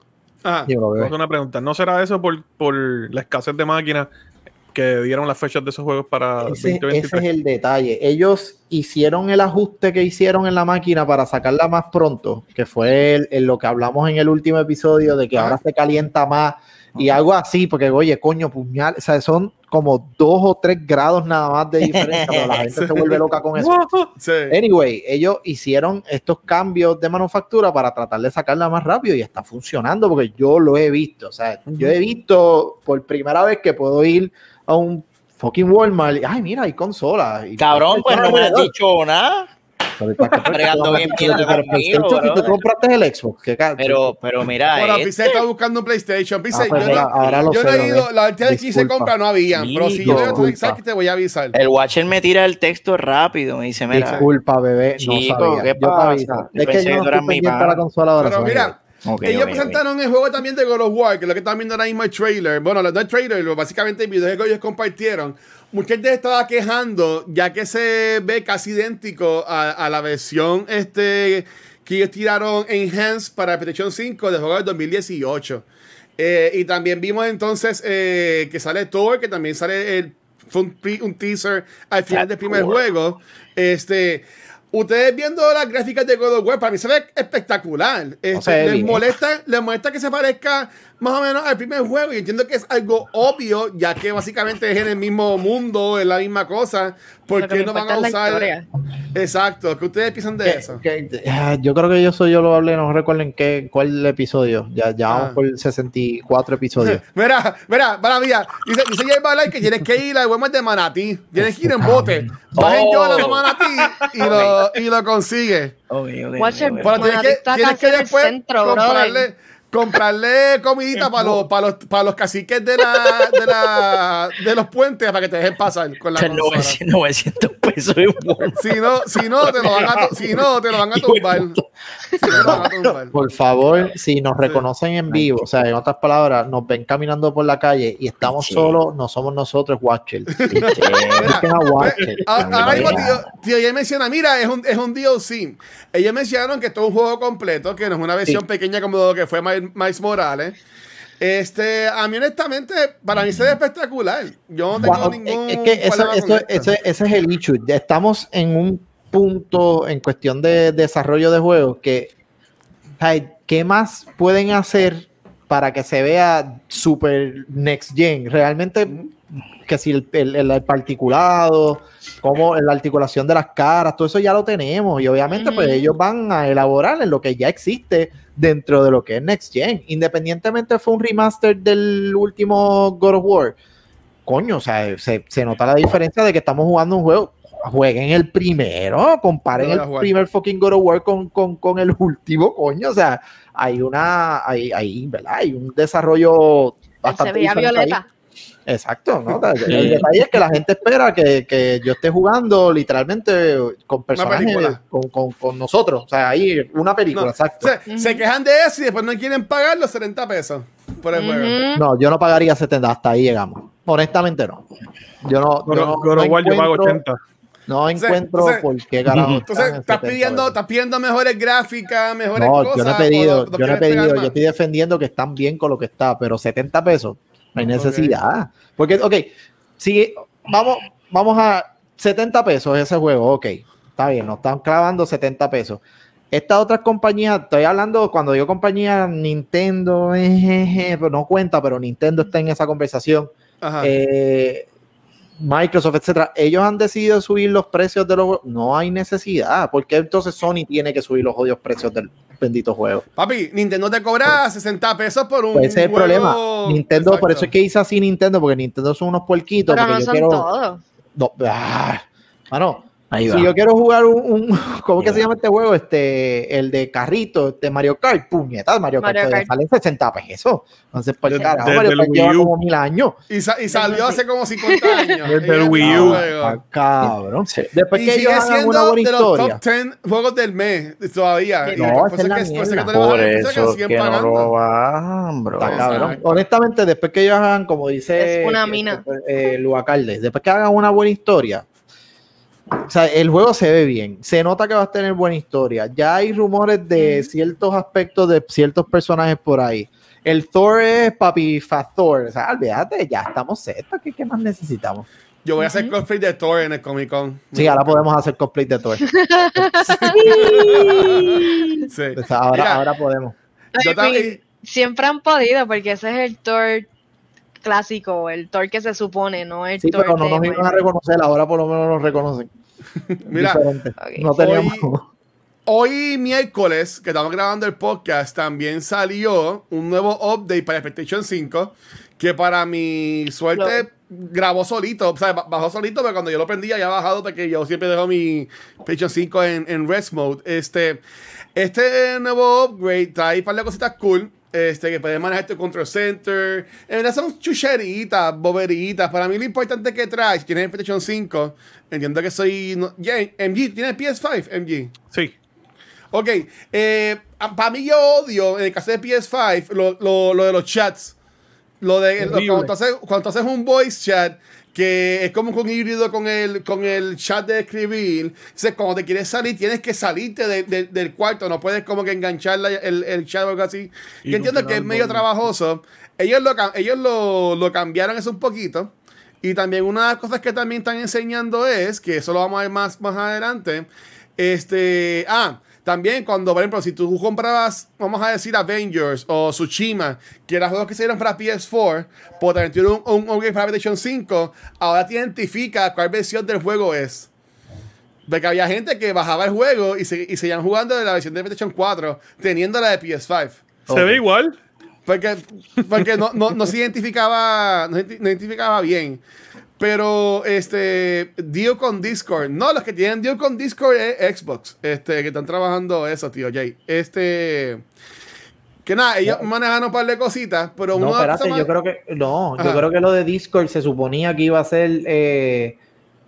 Ajá. Dímelo, Voy a bebé. hacer una pregunta. ¿No será eso por, por la escasez de máquinas que dieron las fechas de esos juegos para Ese, ese 2023? es el detalle. Ellos hicieron el ajuste que hicieron en la máquina para sacarla más pronto, que fue el- el lo que hablamos en el último episodio de que ahora se calienta más y algo así, porque oye, coño, puñal, o sea, son como dos o tres grados nada más de diferencia, pero la gente (laughs) se vuelve loca con eso. (laughs) Sí. Anyway, ellos hicieron estos cambios de manufactura para tratar de sacarla más rápido y está funcionando porque yo lo he visto. O sea, yo he visto por primera vez que puedo ir a un fucking Walmart y, ay, mira, hay consolas. Y- Cabrón, pues no me has dicho nada. Pero, ¿para Bregando (laughs) bien PlayStation, si tú compraste el Xbox, ¿qué Pero, pero mira, Bueno, eh, Pise está buscando un PlayStation. Pise, Ah, pues yo, no, ahora lo yo sé, no he ido, la última vez que hice compra no habían, pero si yo Disculpa. voy a avisar que te voy a avisar. el Watcher me tira el texto rápido. Me dice, mira. Disculpa, bebé, no Chico, sabía. ¿qué Yo te aviso. Es que yo no estoy mi pendiente a la consola ahora. Pero mira, anyway. Ok, Ellos ok, ok. presentaron el juego también de God of War, que es lo que están viendo ahora mismo el trailer. Bueno, no es trailer, básicamente el video que ellos compartieron. Mucha gente estaba quejando, ya que se ve casi idéntico a, a la versión este, que ellos tiraron Enhanced para PlayStation 5 del juego del 2018. Eh, y también vimos entonces eh, que sale Thor, que también sale el, fue un, teaser al final del primer juego. Este, ustedes viendo las gráficas de God of War, para mí se ve espectacular. Este, les, bien. molesta, les molesta que se parezca más o menos al primer juego. Y entiendo que es algo obvio, ya que básicamente es en el mismo mundo, es la misma cosa. ¿Por qué no van a usar? Exacto, ¿qué ustedes piensan de eso? Que- ah, yo creo que yo soy yo lo hablé, no recuerdo en qué, cuál episodio. Ya, ya vamos Ah. por 64 episodios. (laughs) Mira, mira, para mía. Dice, dice Jay Balay que tienes que ir al Walmart de Manatí. Tienes que ir en bote. Vas en Oh. Yola de Manatí y lo, y lo consigues. Watcher, ok, ok. Pero tienes que, tienes que después centro, comprarle, brother. Comprarle comidita para los, para los, para los caciques de, la, de, la, de los puentes para que te dejen pasar con la Está consola. 900, 900 pesos. Si no, si no, te lo van a, si no, te lo van a tumbar. Si no, te lo van a tumbar. Por favor, si nos reconocen en vivo, o sea, en otras palabras, nos ven caminando por la calle y estamos Sí. solos, no somos nosotros Watcher. (laughs) Ah, Ahora mismo, Mira. tío, tío, ella menciona, mira, es un, es un DLC. Ellos mencionaron que esto es un juego completo, que no es una versión Sí. pequeña como lo que fue Mi- Miles Morales. Este, a mí honestamente, para mí se ve espectacular. Yo no tengo Wow, ningún es que eso- eso- ese, ese es el issue. Ya Estamos en un punto en cuestión de desarrollo de juegos que, ¿qué más pueden hacer para que se vea super next gen? Realmente, que si el, el- el- el particulado, como la articulación de las caras, todo eso ya lo tenemos y obviamente pues ellos van a elaborar en lo que ya existe dentro de lo que es next gen. Independientemente fue un remaster del último God of War coño, o sea, se, se nota la diferencia de que estamos jugando un juego. Jueguen el primero, comparen No el jugar. primer fucking God of War con, con, con el último, coño. O sea, hay una, hay, hay, ¿verdad? Hay un desarrollo bastante Se veía diferente ahí. violeta. Exacto, ¿no? (laughs) El, el detalle es que la gente espera que, que yo esté jugando literalmente con personajes, con, con, con nosotros. O sea, ahí una película, No, exacto. Se, se quejan de eso y después no quieren pagar los 70 pesos por el juego. No, yo no pagaría 70, hasta ahí llegamos. Honestamente no. Yo no, yo no, no War yo pago encuentro- 80. No encuentro entonces- por qué carajo. Entonces, estás 70 pidiendo, estás pidiendo mejores gráficas, mejores No, cosas. yo no he pedido, no yo no he pedido, yo estoy defendiendo que están bien con lo que está, pero 70 pesos, no hay necesidad. Porque, ok, si vamos, vamos a 70 pesos ese juego, ok, está bien, nos están clavando 70 pesos. Estas otras compañías, estoy hablando cuando digo compañía Nintendo, eh, pero no cuenta, pero Nintendo está en esa conversación. Ajá. eh, Microsoft, etcétera, ellos han decidido subir los precios de los juegos. No hay necesidad. porque entonces Sony tiene que subir los odios precios del bendito juego? Papi, Nintendo te cobra 60 pesos por un Pues ese es el juego- problema. Nintendo, por eso es que hice así Nintendo, porque Nintendo son unos puerquitos. Pero porque no yo son quiero, todos. No, ah, mano, Ahí si va. yo quiero jugar un, un- (laughs) ¿cómo que se llama este juego? Este, el de carrito, este Mario Kart, puñetas, Mario Kart, Mario Kart. sale 60 pesos. Entonces, Desde- carajo, desde Mario el Kart lleva como mil años. Y, sa- y salió hace como 50 años. Desde el Wii U. (laughs) Ah, cabrón. Sí. Después Y que ellos sigue hagan siendo una buena de los historia. top 10 juegos del mes todavía. Y no, eso es la que- que mierda. no bajan Por eso siguen que no lo bajan, bro. Está cabrón. Honestamente, después que ellos hagan, como dice Es una mina. eh, Luacalde, después que hagan una buena historia, o sea, el juego se ve bien, se nota que va a tener buena historia. Ya hay rumores de ciertos aspectos de ciertos personajes por ahí. El Thor es papi Fat Thor. O sea, olvídate, ya estamos set. ¿Qué, qué más necesitamos? Yo voy a hacer cosplay de Thor en el Comic Con. Sí, ahora podemos hacer cosplay de Thor. (laughs) Sí. Sea, ahora, Mira, ahora podemos. Yo Ay, también- Siempre han podido, porque ese es el Thor clásico, el Thor que se supone, no el Sí, Thor pero no nos iban a reconocer, ahora por lo menos nos reconocen. (laughs) Mira. No teníamos. Hoy miércoles, que estamos grabando el podcast, también salió un nuevo update para PlayStation 5, que para mi suerte grabó solito, o sea, ba- bajó solito, pero cuando yo lo prendía ya ha bajado porque yo siempre dejo mi PlayStation 5 en, en rest mode. Este, este nuevo upgrade trae un par de cositas cool. Este, que puedes manejar tu control center. En verdad son chucheritas, boberitas. Para mí lo importante que trae, si tienes el PlayStation 5, entiendo que soy. No, yeah, MG, ¿tienes PS5? MG. Sí. Ok, eh, para mí yo odio, en el caso de PS5, lo, lo- lo de los chats. Lo de lo- cuando, tú haces, cuando tú haces un voice chat, que es como un híbrido con el, con el chat de escribir. Entonces, cuando te quieres salir, tienes que salirte de- de- del cuarto. No puedes como que enganchar la- el, el chat o algo así. Y Yo entiendo que es medio trabajoso. Ellos lo, ellos lo, lo cambiaron eso un poquito. Y también una de las cosas que también están enseñando es, que eso lo vamos a ver más, más adelante, este, ah, también cuando, por ejemplo, si tú comprabas, vamos a decir Avengers o Tsushima, que eran juegos que se dieron para PS4, por también tiene un, un upgrade para PlayStation 5, ahora te identifica cuál versión del juego es. Porque había gente que bajaba el juego y, se, y seguían jugando de la versión de PlayStation 4, teniendo la de PS5. Se ve igual. Porque, porque no, no, no se identificaba, no, no identificaba bien. Pero este deal con Discord. No, los que tienen deal con Discord es Xbox. Este, que están trabajando eso, tío Jay. Este. Que nada, ellos manejan un par de cositas, pero No, uno espérate, yo creo que no, Ajá. yo creo que lo de Discord se suponía que iba a ser eh,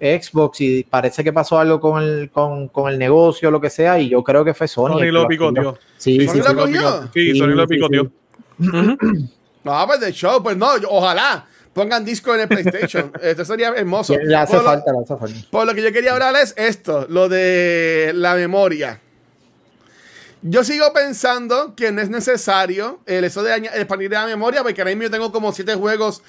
Xbox y parece que pasó algo con el, con, con el negocio, lo que sea, y yo creo que fue Sony. Sony lo picoteó. Sí, sí, ¿Sony sí. lo? Sí, Sí, Sony lo sí, picoteó. No, pues de show, pues no, yo- ojalá pongan Discord en el PlayStation. (laughs) Esto sería hermoso. Le hace Por lo- falta, le hace falta. Por lo que yo quería hablar es esto, lo de la memoria. Yo sigo pensando que no es necesario el eso de expandir la memoria, porque ahora mismo yo tengo como 7 juegos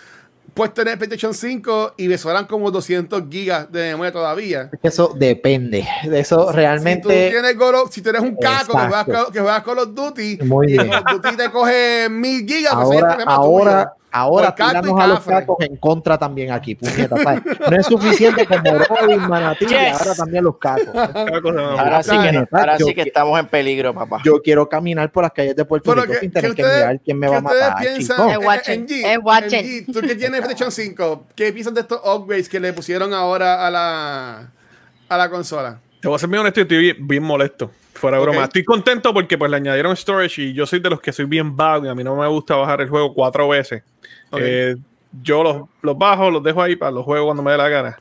puestos en el PlayStation 5 y me sobran como 200 gigas de memoria todavía. Eso depende. De eso Si tú, realmente. tienes si tú eres un caco que juegas, que juegas Call of Duty Muy y bien. Call of Duty te coge 1000 gigas, pues Ahora. Ahora y tiramos a los cacos en contra también aquí, puñeta, ¿sabes? No es suficiente como Robin, Manatí, y Yes. ahora también los cacos. Ahora sí que, no- ahora Yo sí que que- estamos en peligro, papá. Yo quiero caminar por las calles de Puerto Pero Rico sin tener que, ustedes, mirar quién me va a matar. tú que tienes PlayStation 5, ¿qué piensas de estos upgrades que le pusieron ahora a la, a la consola? Te voy a ser bien honesto y estoy bien, bien molesto. Fuera broma. Estoy contento porque pues le añadieron storage y yo soy de los que soy bien vago y a mí no me gusta bajar el juego cuatro veces. Eh, yo los, los bajo, los dejo ahí para los juegos cuando me dé la gana.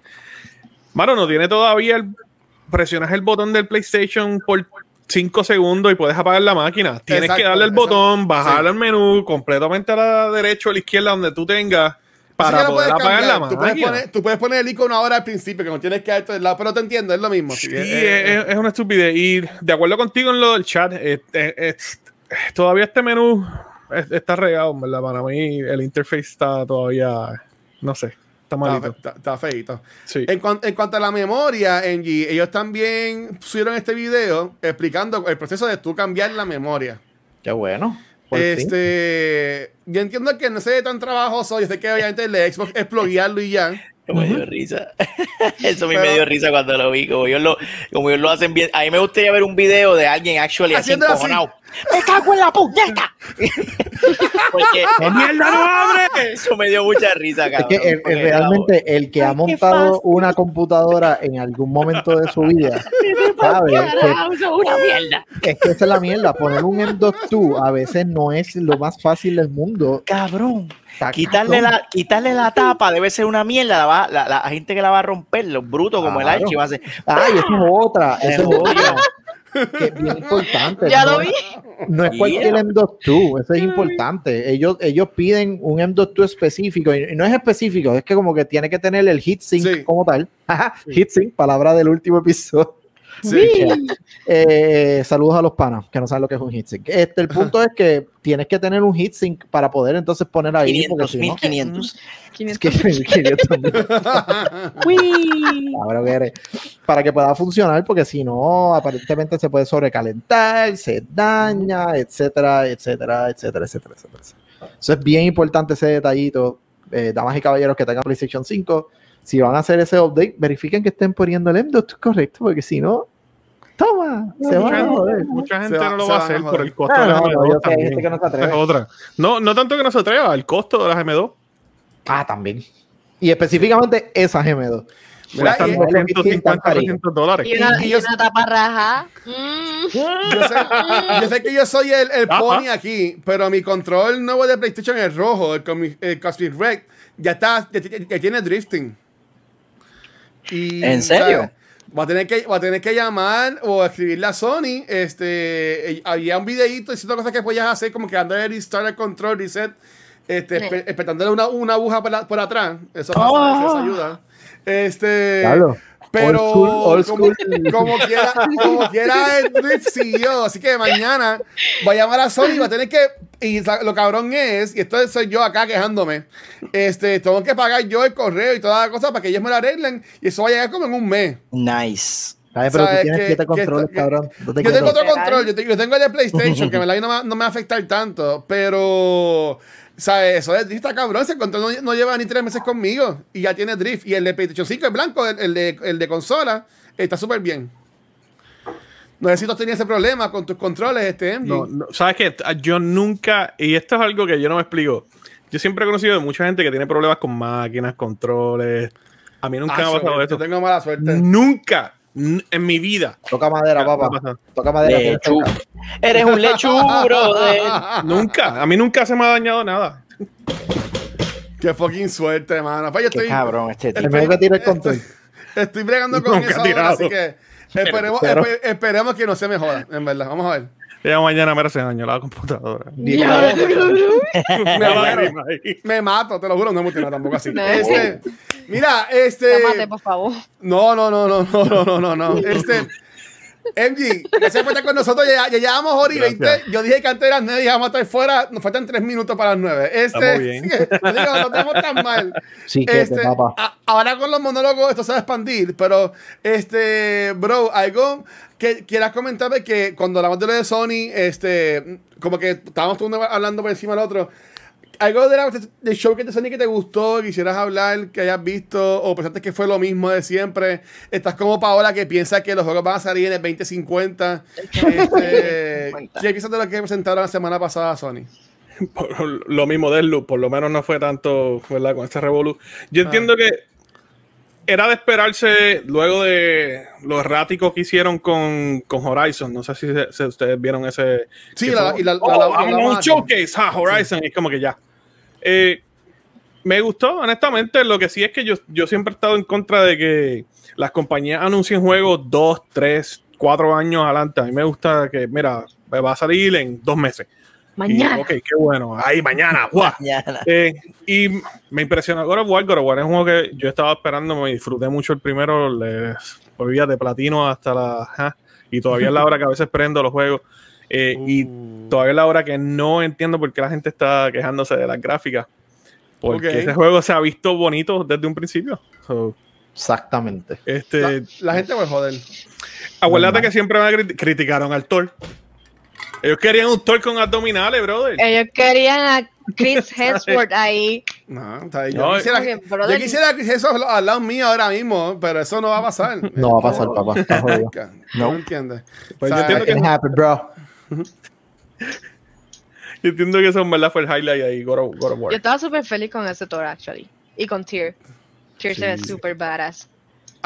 Mano, no tiene todavía el... Presionas el botón del PlayStation por 5 segundos y puedes apagar la máquina. Tienes Exacto, que darle el botón, bajar sí. al menú completamente a la derecha o a la izquierda donde tú tengas para poder apagar cambiar. la tú puedes, máquina. poner, tú puedes poner el icono ahora al principio, que no tienes que darte del lado, pero te entiendo, es lo mismo. Sí, sí, eh, es, es una estupidez. Y de acuerdo contigo en lo del chat, eh, eh, eh, todavía este menú es- está regado, ¿verdad? Para mí el interface está todavía, no sé, está malito. está. Sí. En, cuan- en cuanto a la memoria, NG, ellos también subieron este video explicando el proceso de tú cambiar la memoria. Qué bueno. Este, yo entiendo que no sé tan trabajoso, yo sé que obviamente el de Xbox es pluguearlo y ya. Me dio risa. (laughs) Eso a mí Pero- me dio risa cuando lo vi. Como ellos lo, como ellos lo hacen bien. A mí me gustaría ver un video de alguien actually así Haciendo así. ¡Me cago en la puñeta! Porque (laughs) ¡Oh, mierda, no abre! (laughs) eso me dio mucha risa, Es cabrón. que el- el- porque realmente el que ha Ay, montado fácil. una computadora en algún momento de su vida (laughs) sabe es una mierda. que, es que esa es la mierda. Poner un M.2 a veces no es lo más fácil del mundo. Cabrón. Quitarle la, quitarle la tapa debe ser una mierda. La, va- la, la gente que la va a romper, los brutos como el Claro. Archie, va a ser. Ay, esa es otra. Esa es Es otra. Que es bien (laughs) importante. Ya no lo es- vi. No es cualquier Yeah. M.2, eso es importante. Ellos, ellos piden un M.2 específico y y no es específico, es que como que tiene que tener el heatsink Sí. como tal. (laughs) Heatsink, palabra del último episodio. Sí. Eh, saludos a los panas que no saben lo que es un heatsink. Este, el punto es que tienes que tener un heatsink para poder entonces poner ahí. porque 500, si no- 1500. es que 500 (laughs) mil. (laughs) Cabrón que eres. Para que pueda funcionar, porque si no, aparentemente se puede sobrecalentar, se daña, etcétera, etcétera, etcétera, etcétera, etcétera. Eso es bien importante ese detallito. Eh, damas y caballeros que tengan PlayStation 5, si van a hacer ese update, verifiquen que estén poniendo el M.2 correcto, porque si no, toma, se van Mucha a gente, joder. mucha gente Se va- no lo va a hacer por el costo Ah, de las no, no, M2 yo sé, hay también. gente que no se atreve. Es otra. No, no tanto que no se atreva, el costo de las M2. Ah, también. Y específicamente esas M2. Mira, y- 250, 300 dólares. Y una, Y- yo- una tapa raja. Mm. Yo sé, yo sé que yo soy el, el Ajá. pony aquí, pero mi control nuevo de PlayStation es rojo, el, el Cosmic Red, ya está, ya, ya- ya tiene drifting. Y, ¿En serio? Va a, tener que, va a tener que llamar o escribirle a Sony. Este, eh, había un videito diciendo cosas que podías hacer, como que restart el control, reset, este, Sí. espe- espetándole una, una aguja por, la- por atrás. Eso pasa, eso ayuda. Este, Claro. Pero Old school, old como, school. (laughs) como quiera, como quiera el drift siguió. Así que mañana va a llamar a Sony y va a tener que. Y lo cabrón es, y esto soy yo acá quejándome. Este, tengo que pagar yo el correo y toda la cosa para que ellos me lo arreglen. Y eso va a llegar como en un mes. Nice. ¿Sabes? Pero tú ¿Sabes tienes que- siete controles, cabrón. No te Yo tengo otro control, yo, te- yo tengo el de PlayStation, que en verdad no, me- no me va a afectar tanto, pero, ¿sabes? Eso es drift está cabrón, ese control no, no lleva ni tres meses conmigo y ya tiene drift. Y el de PlayStation 5 es blanco, el, el de, el de consola, está súper bien. No sé si tú tenido ese problema con tus controles, este. No, no, ¿Sabes qué? Yo nunca, y esto es algo que yo no me explico. Yo siempre he conocido de mucha gente que tiene problemas con máquinas, controles. A mí nunca me ha Acho, pasado yo eso. tengo mala suerte. Nunca en mi vida. Toca madera, papá. Toca madera. Lechu. Eres un lechu, brother. (laughs) Nunca. A mí nunca se me ha dañado nada. Qué fucking suerte, mano. Pues estoy, cabrón este tipo. El mejor que tira el control. estoy bregando con Nunca eso ahora, así que esperemos, Pero- esperemos que no se mejora, en verdad. Vamos a ver. Ya mañana me hace daño la computadora. (laughs) Me, Me muero. Me mato, te lo juro, no me nada tampoco así. (laughs) No. Este, Mira, este. Tómate, por favor. No, no, no, no, no, no, no, no. (laughs) Este. MG, gracias por estar con nosotros. Ya, ya llevamos hora y 20. Yo dije que antes eran 9 y vamos a estar fuera. Nos faltan 3 minutos para las 9. Este, bien. (laughs) Sí, no, digo, no tan mal. Sí, este, que a, ahora con los monólogos esto se va a expandir, pero este, bro, algo que quieras comentarme que cuando hablamos de lo de Sony, este, como que estábamos hablando por encima del otro. Algo de la, del show que de Sony que te gustó, quisieras hablar, que hayas visto, o pensaste que fue lo mismo de siempre. Estás como Paola que piensa que los juegos van a salir en el 2050. Este, ¿Qué piensas de lo que presentaron la semana pasada Sony? (laughs) Por lo mismo del loop, por lo menos no fue tanto, ¿verdad? Con este revolu. Yo Ah. entiendo que era de esperarse luego de lo errático que hicieron con, con Horizon. No sé si, se- si ustedes vieron ese. Sí, la- fue, y la- "Oh, la- un showcase, ah, Horizon. Y es como que ya. Eh, me gustó, honestamente. Lo que sí es que yo, yo siempre he estado en contra de que las compañías anuncien juegos dos, tres, cuatro años adelante. A mí me gusta que, mira, va a salir en dos meses. Y, Mañana. ok, qué bueno. Ahí, mañana. (laughs) Mañana. Eh, y me impresionó God of War. God of War es un juego que yo estaba esperando, me disfruté mucho el primero, le volvía de platino hasta la... y todavía es la hora que a veces prendo los juegos. Eh, Y todavía es la hora que no entiendo por qué la gente está quejándose de las gráficas. Porque ese juego se ha visto bonito desde un principio. So, Exactamente. este, La, la gente va a joder. acuérdate que siempre me crit- criticaron al Thor. Ellos querían un Thor con abdominales, brother. Ellos querían a Chris (laughs) Hemsworth ahí. No, o sea, yo, No, quisiera, brother. yo quisiera que eso al al lado mío ahora mismo, pero eso no va a pasar. (laughs) No va a pasar, papá. Está jodido. (laughs) No, no entiendes. Pues O yo sea, entiendo happen, bro. Yo entiendo que eso en verdad fue el highlight ahí, of War. Yo estaba súper feliz con ese Thor, actually. Y con Tyr. Tyr se ve súper badass.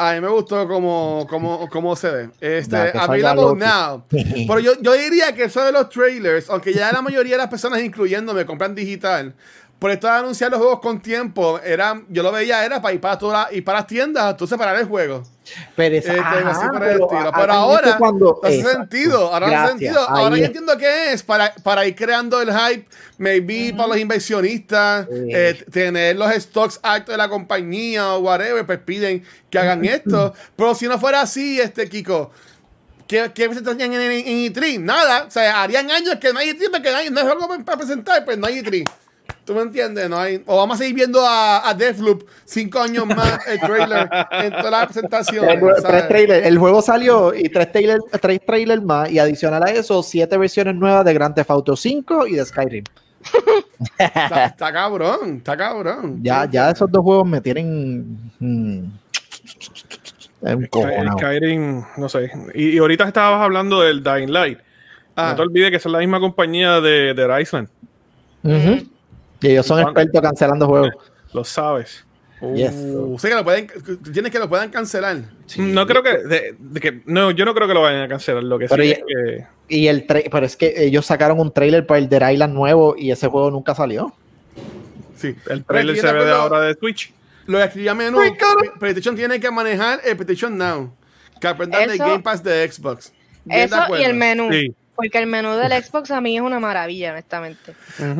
A mí me gustó cómo, cómo, cómo se ve. Este, available now. (laughs) Pero yo, yo diría que eso de los trailers, aunque ya la mayoría de las personas, incluyéndome, compran digital, por esto de anunciar los juegos con tiempo, era, yo lo veía, era para ir para, todas ir para las tiendas, tú separar el juego. Pero es, Este, ajá, el pero ahora cuando, hace sentido. Ahora no hace Gracias, sentido. Ahora yo entiendo que es para, para ir creando el hype, maybe para los inversionistas, eh, tener los stocks altos de la compañía o whatever, pues piden que hagan esto. Pero si no fuera así, este Kiko. ¿Qué, qué presentarían en, en, en E3? Nada. O sea, harían años que no hay E3 porque no hay, no hay juego para presentar, pues no hay E3. ¿Tú me entiendes? No hay, o vamos a seguir viendo a, a Deathloop cinco años más el trailer en todas las presentaciones. El, tres. El juego salió y tres trailers tres trailers más y adicional a eso, siete versiones nuevas de Grand Theft Auto 5 y de Skyrim. Está, está cabrón, está cabrón. Ya, ya esos dos juegos me tienen mm, cojonado. Skyrim, no sé. Y, y ahorita estabas hablando del Dying Light. Ah. No te olvides que es la misma compañía de, de Island. Y ellos son ¿Y expertos cancelando juegos. Lo sabes. Yes. Uh, o sea que lo pueden, tienes que lo puedan cancelar. No creo que, de- de que- No, yo no creo que lo vayan a cancelar. Lo que Pero sí ya- es que. Y el tra- pero es que ellos sacaron un trailer para el Dead Island nuevo y ese juego nunca salió. Sí. El trailer se ve de ahora de Twitch. Lo escribí a menú. PlayStation tiene que manejar el PlayStation Now. Que aprendan del Game Pass de Xbox. Eso y el menú. Sí. Porque el menú del Xbox a mí es una maravilla, honestamente.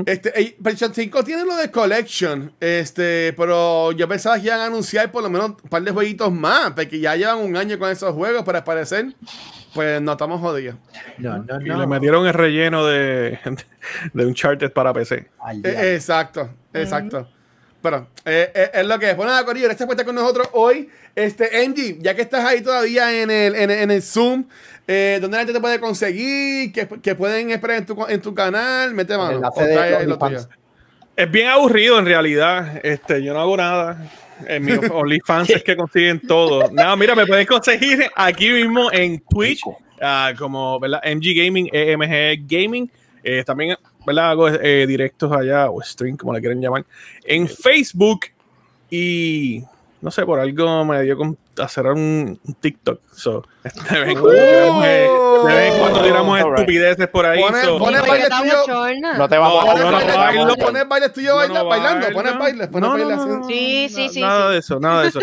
Este, PlayStation 5 tiene lo de Collection, este, pero yo pensaba que iban a anunciar por lo menos un par de jueguitos más, porque ya llevan un año con esos juegos, pero al parecer, pues no estamos jodidos. No, no, Y le metieron el relleno de, (laughs) de Uncharted para PC. Eh, exacto, exacto. Pero eh, eh, es lo que es. Bueno, nada, Corillo, gracias por estar con nosotros hoy. Este, Angie, ya que estás ahí todavía en el, en, en el Zoom, eh, ¿dónde la gente te puede conseguir? ¿Qué, qué pueden esperar en tu, en tu canal? Mete mano. Es bien aburrido en realidad. Este, yo no hago nada. En mi (laughs) OnlyFans es que consiguen todo. No, mira, me pueden conseguir aquí mismo en Twitch, ah, como ¿verdad? MG Gaming, EMG Gaming. Eh, también ¿verdad? hago eh, directos allá, o stream, como le quieren llamar, en Facebook. Y no sé, por algo me dio con hacer un, un TikTok. So, de vez en (laughs) cuando tiramos, eh, de vez en cuando tiramos Alright. estupideces por ahí. Pone- so- pone- baile tuyo. No te vamos No, a Pones no, bailo. no pones bailes tuyos No, baila- no bailando, pones bailes, pones No, no, bailes no, así. Sí, sí, sí. Nada sí. de eso, nada de eso.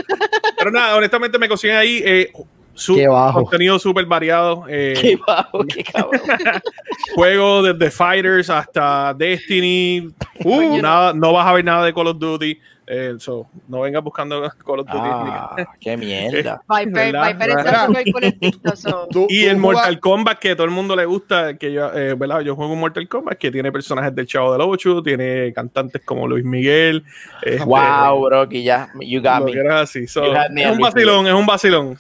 Pero nada, honestamente me consiguen ahí eh, su Qué bajo. contenido súper variado. eh, Qué bajo, qué cabrón. (laughs) juegos desde Fighters hasta Destiny. Uh, nada, no vas a ver nada de Call of Duty. Eh, so, no vengas buscando (laughs) Call of Duty. Ah, qué mierda. (laughs) Viper. Viper so. (laughs) Y el Mortal Kombat que a todo el mundo le gusta, que yo, eh, ¿verdad? Yo juego un Mortal Kombat que tiene personajes del Chavo del Ocho, tiene cantantes como Luis Miguel. este, Wow, bro, que ya, you got me. así. So, You had me es un vacilón, es un vacilón.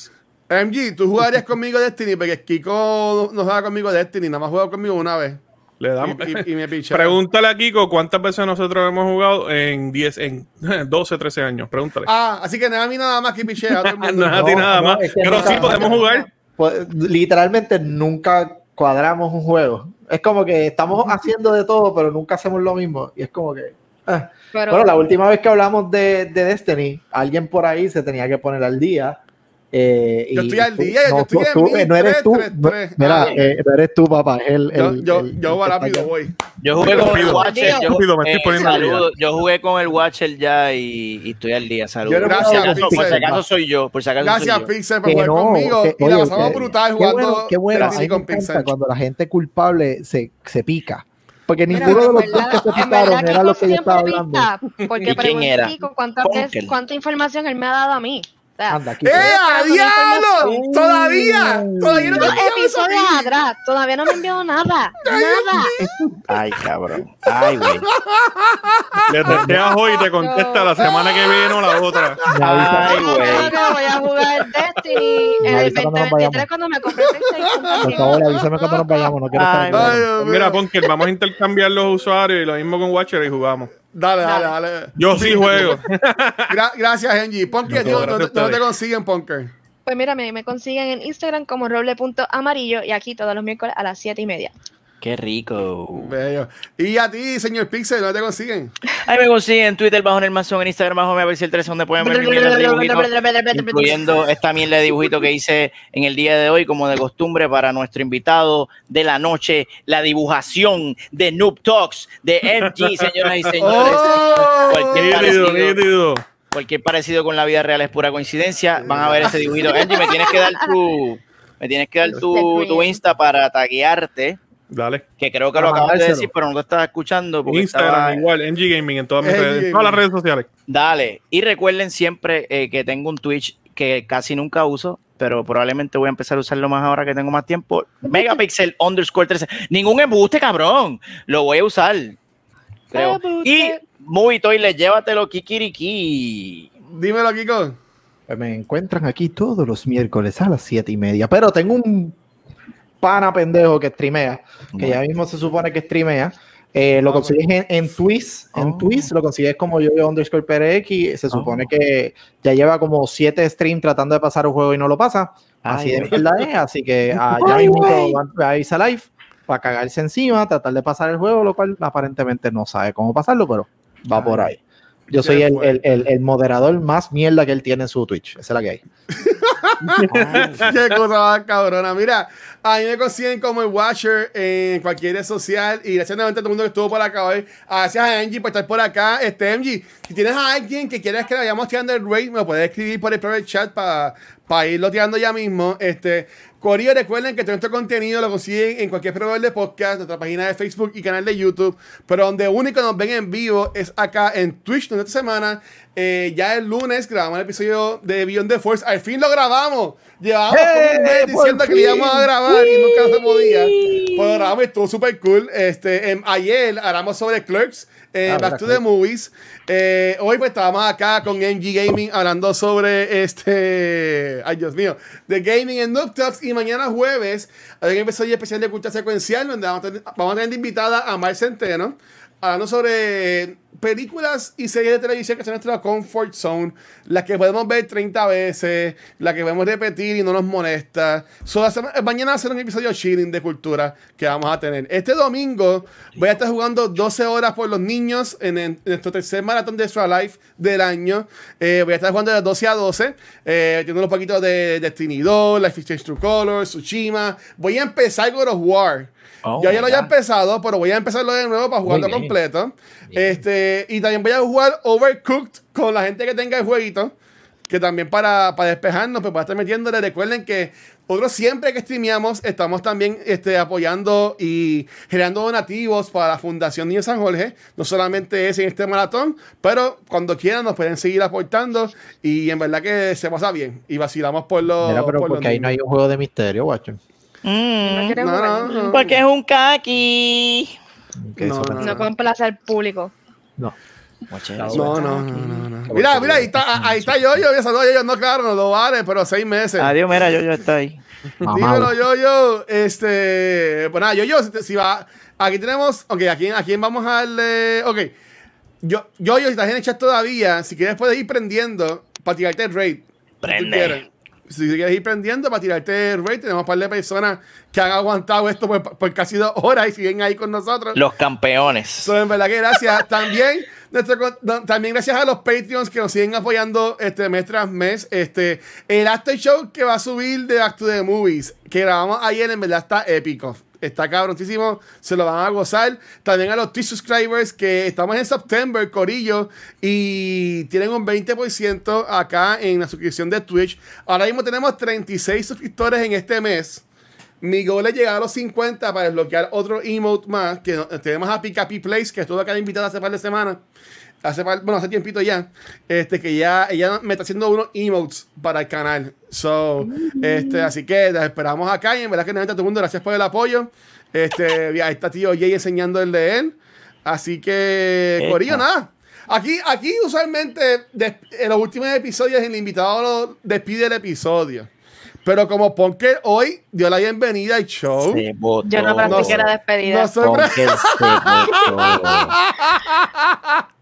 MG, tú jugarías conmigo Destiny porque Kiko no juega conmigo Destiny, nada más juega conmigo una vez. Le damos. Y, y- y me (laughs) pichea. Pregúntale a Kiko cuántas veces nosotros hemos jugado en 10, en (laughs) 12, 13 años. Pregúntale. Ah, así que nada, a mí nada más que pichea. (laughs) no es a ti No, nada no, más. es que Pero nunca- sí podemos jugar. Pues, literalmente nunca cuadramos un juego. Es como que estamos haciendo de todo, pero nunca hacemos lo mismo. Y es como que. ah. Pero, Bueno, la última vez que hablamos de, de Destiny, alguien por ahí se tenía que poner al día. Eh, Yo y estoy al día, yo no, estoy tú- en no eres tú. 1333. no- mira, eh, no eres tú, papá. El, Yo, yo, yo el rápido voy. Yo jugué con el Watcher. Yo, estoy eh, saludo, yo jugué con el Watcher ya y, y estoy al día. Saludos. Yo por, Gracias, si acaso, por si Pixel. acaso soy yo. Por si acaso Gracias, yo. Pixel, por jugar no, conmigo. que- y la pasamos que- brutal qué jugando bueno, qué bueno. Con cuando la gente culpable se, se pica. Porque Mira, ninguno de los dos que se picaron era lo que yo siempre estaba hablando. Porque ¿Y quién pregunté cuánta información él me ha dado a mí. Anda, aquí. ¡Eh, a diablo! ¡Todavía! ¡Todavía no eso episodios atrás, todavía no me envió nada. Nada. Ay, cabrón. Ay, güey. Le testeas hoy y te contesta la semana que viene o la otra. Me Ay, güey. que voy a jugar Destiny en Me el avisa cuando nos 2023 vayamos. cuando me PlayStation Por favor, avísame cuando nos vayamos. No quiero estar. Mira, Ponker, vamos a intercambiar los usuarios y lo mismo con Watcher y jugamos. Dale, dale, dale. Yo sí juego. (laughs) Gra- gracias, Angie. No, gracias ¿dónde, te consiguen, Punker? Pues mira, me, me consiguen en Instagram como roble.amarillo y aquí todos los miércoles a las 7 y media. Qué rico. Bello. Y a ti, señor Pixel, ¿dónde te consiguen? Ahí me consiguen en Twitter bajo el mazón, en Instagram bajo me aparece el 13 donde pueden ver mi mierda de dibujitos, incluyendo esta mierda de dibujito que hice en el día de hoy, como de costumbre, para nuestro invitado de la noche, la dibujación de Noob Talks de MG, (laughs) señoras y señores. ¡Oh! Cualquier parecido, nítido. cualquier parecido con la vida real es pura coincidencia. Van a ver ese dibujito. Angie, me tienes que dar tu, me tienes que dar tu, tu Insta para taguearte, Dale. que creo que lo acabas de decir, pero no lo estaba escuchando. Porque Instagram estaba- igual, NG Gaming en todas mis redes, Gaming. todas las redes sociales. Dale. Y recuerden siempre eh, que tengo un Twitch que casi nunca uso, pero probablemente voy a empezar a usarlo más ahora que tengo más tiempo. (laughs) Megapixel underscore 13. Ningún embuste, cabrón. Lo voy a usar. Creo. Y Movie Toilet, llévatelo, Kikiriki. Dímelo, Kiko. Pues Me encuentran aquí todos los miércoles a las siete y media. Pero tengo un pana pendejo que streamea, que ya mismo se supone que streamea. Eh, lo consigues en, en Twitch, en Oh. Twitch lo consigues como yo underscore PRX. Se supone que ya lleva como siete streams tratando de pasar un juego y no lo pasa. Así Ay, de verdad es. Así que (laughs) ah, ya Ay, mismo va a irse a live para cagarse encima, tratar de pasar el juego, lo cual aparentemente no sabe cómo pasarlo, pero va por ahí. Yo soy el, el- el- el moderador más mierda que él tiene en su Twitch. Esa es la que hay. (laughs) Qué cosa más cabrona. Mira, a mí me consiguen como el Watcher en cualquier red social. Y gracias nuevamente a todo el mundo que estuvo por acá hoy. Gracias a Angie por estar por acá. Este, Angie, si tienes a alguien que quieras que le vayamos tirando el rate, me lo puedes escribir por el private chat para irlo tirando ya mismo. Este, Corillo, recuerden que todo nuestro contenido lo consiguen en cualquier proveedor de podcast, nuestra página de Facebook y canal de YouTube. Pero donde único nos ven en vivo es acá en Twitch, donde esta semana, eh, ya el lunes, grabamos el episodio de Beyond the Force. Al fin lo grabamos. Llevábamos como un mes ¡Eh, diciendo que lo íbamos a grabar y nunca se podía. Lo grabamos y estuvo súper cool. Este, em, ayer hablamos sobre Clerks. Eh, Ah, Back to the Movies. Eh, hoy pues estábamos acá con NG Gaming hablando sobre este, ay Dios mío, de gaming en Noob Talks y mañana jueves hay un episodio especial de cultura secuencial donde vamos a tener, vamos a tener invitada a Mar Centeno hablando sobre películas y series de televisión que son nuestra comfort zone, las que podemos ver 30 veces, las que podemos repetir y no nos molesta. So, mañana va a ser un episodio chilling de cultura que vamos a tener. Este domingo voy a estar jugando 12 horas por los niños en, en nuestro tercer maratón de Extra Life del año. Eh, voy a estar jugando de 12 a 12, eh, teniendo unos poquitos de Destiny 2, Life Strange True Colors, Tsushima. Voy a empezar God of War. Oh ya my ya lo había empezado, pero voy a empezarlo de nuevo para jugarlo bien. completo. Este, y también voy a jugar Overcooked con la gente que tenga el jueguito. que también para, para despejarnos, pues para estar metiéndole. Recuerden que nosotros siempre que streameamos estamos también este, apoyando y generando donativos para la Fundación Niño San Jorge. No solamente es en este maratón, pero cuando quieran nos pueden seguir aportando y en verdad que se pasa bien y vacilamos por los. Mira, pero por los porque ahí no hay niños. un juego de misterio, guacho. Mm, No quiere No, porque es un kaki. No, no, complace al público. No. No, no, no, no, no. Qué Mira, mira, ahí está, ahí está yo, yo, yo, no, claro, no lo vale, pero seis meses. Adiós, mira, yo, yo está ahí. Dímelo, yo, yo, este, pues nada, yo, yo, si, va, aquí tenemos, ok, ¿a quién, a quién vamos a darle? Ok, yo, yo, yo, si estás en el chat todavía, si quieres puedes ir prendiendo para tirarte el raid. Prende. Si quieres ir prendiendo para tirarte el raid, tenemos un par de personas que han aguantado esto por, por casi dos horas y siguen ahí con nosotros. Los campeones. So, en verdad que gracias. (laughs) También, nuestro también gracias a los Patreons que nos siguen apoyando este mes tras mes. Este, el after show que va a subir de Back to the Movies, que grabamos ayer, en verdad está épico. Está cabroncísimo, se lo van a gozar. También a los T-Subscribers que estamos en September, Corillo, y tienen un 20% acá en la suscripción de Twitch. Ahora mismo tenemos 36 suscriptores en este mes. Mi goal es llegar a los 50 para desbloquear otro emote más. Que tenemos a Pika P Place, que estuvo acá invitado hace par de semanas. Hace bueno, hace tiempito ya. Este, que ya ella me está haciendo unos emotes para el canal. So, este, así que las esperamos acá. Y en verdad que nada, a todo el mundo, gracias por el apoyo. Este, (laughs) ahí está tío Jay enseñando el de él. Así que. Corillo, nada. Aquí, aquí usualmente des- en los últimos episodios el invitado lo despide el episodio. Pero como Ponker hoy dio la bienvenida al show. Se botó. Yo no No practiqué la despedida. No soy Ponker se botó. (laughs) (laughs)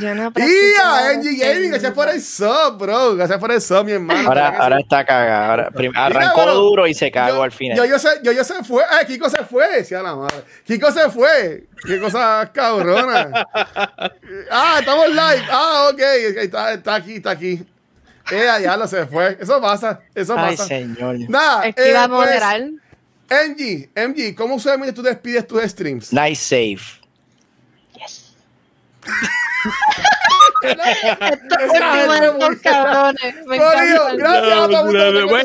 Yo no practiqué ¡Y la a Angie Gaming! Gracias por el sub, bro. Gracias por el sub, mi hermano. Ahora, ¿Verdad que ahora está cagada. Ahora, prim- Mira, arrancó duro y se cagó yo- al final. Yo, yo, sé, yo, yo se fue. ¡Eh, Kiko se fue! Decía la madre. Kiko se fue. ¡Qué cosa cabrona! (laughs) ah, estamos live. Ah, ok. Está, está aquí, está aquí. Eh, ya lo se fue. Eso pasa. Eso Ay, pasa. señor. Nada. Es que iba eh, a pues, moderar. MG, MG, ¿cómo usualmente tú despides tus streams? Nice save.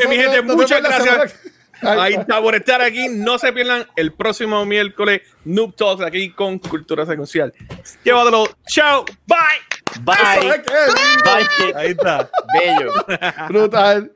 Mi gente, muchas gracias. Ahí Ahí está. por estar aquí. No se pierdan el próximo miércoles Noob Talks aquí con Cultura Secuencial. Llévatelo. Chao. Bye. Bye. Bye. Ahí está. Bello. Brutal.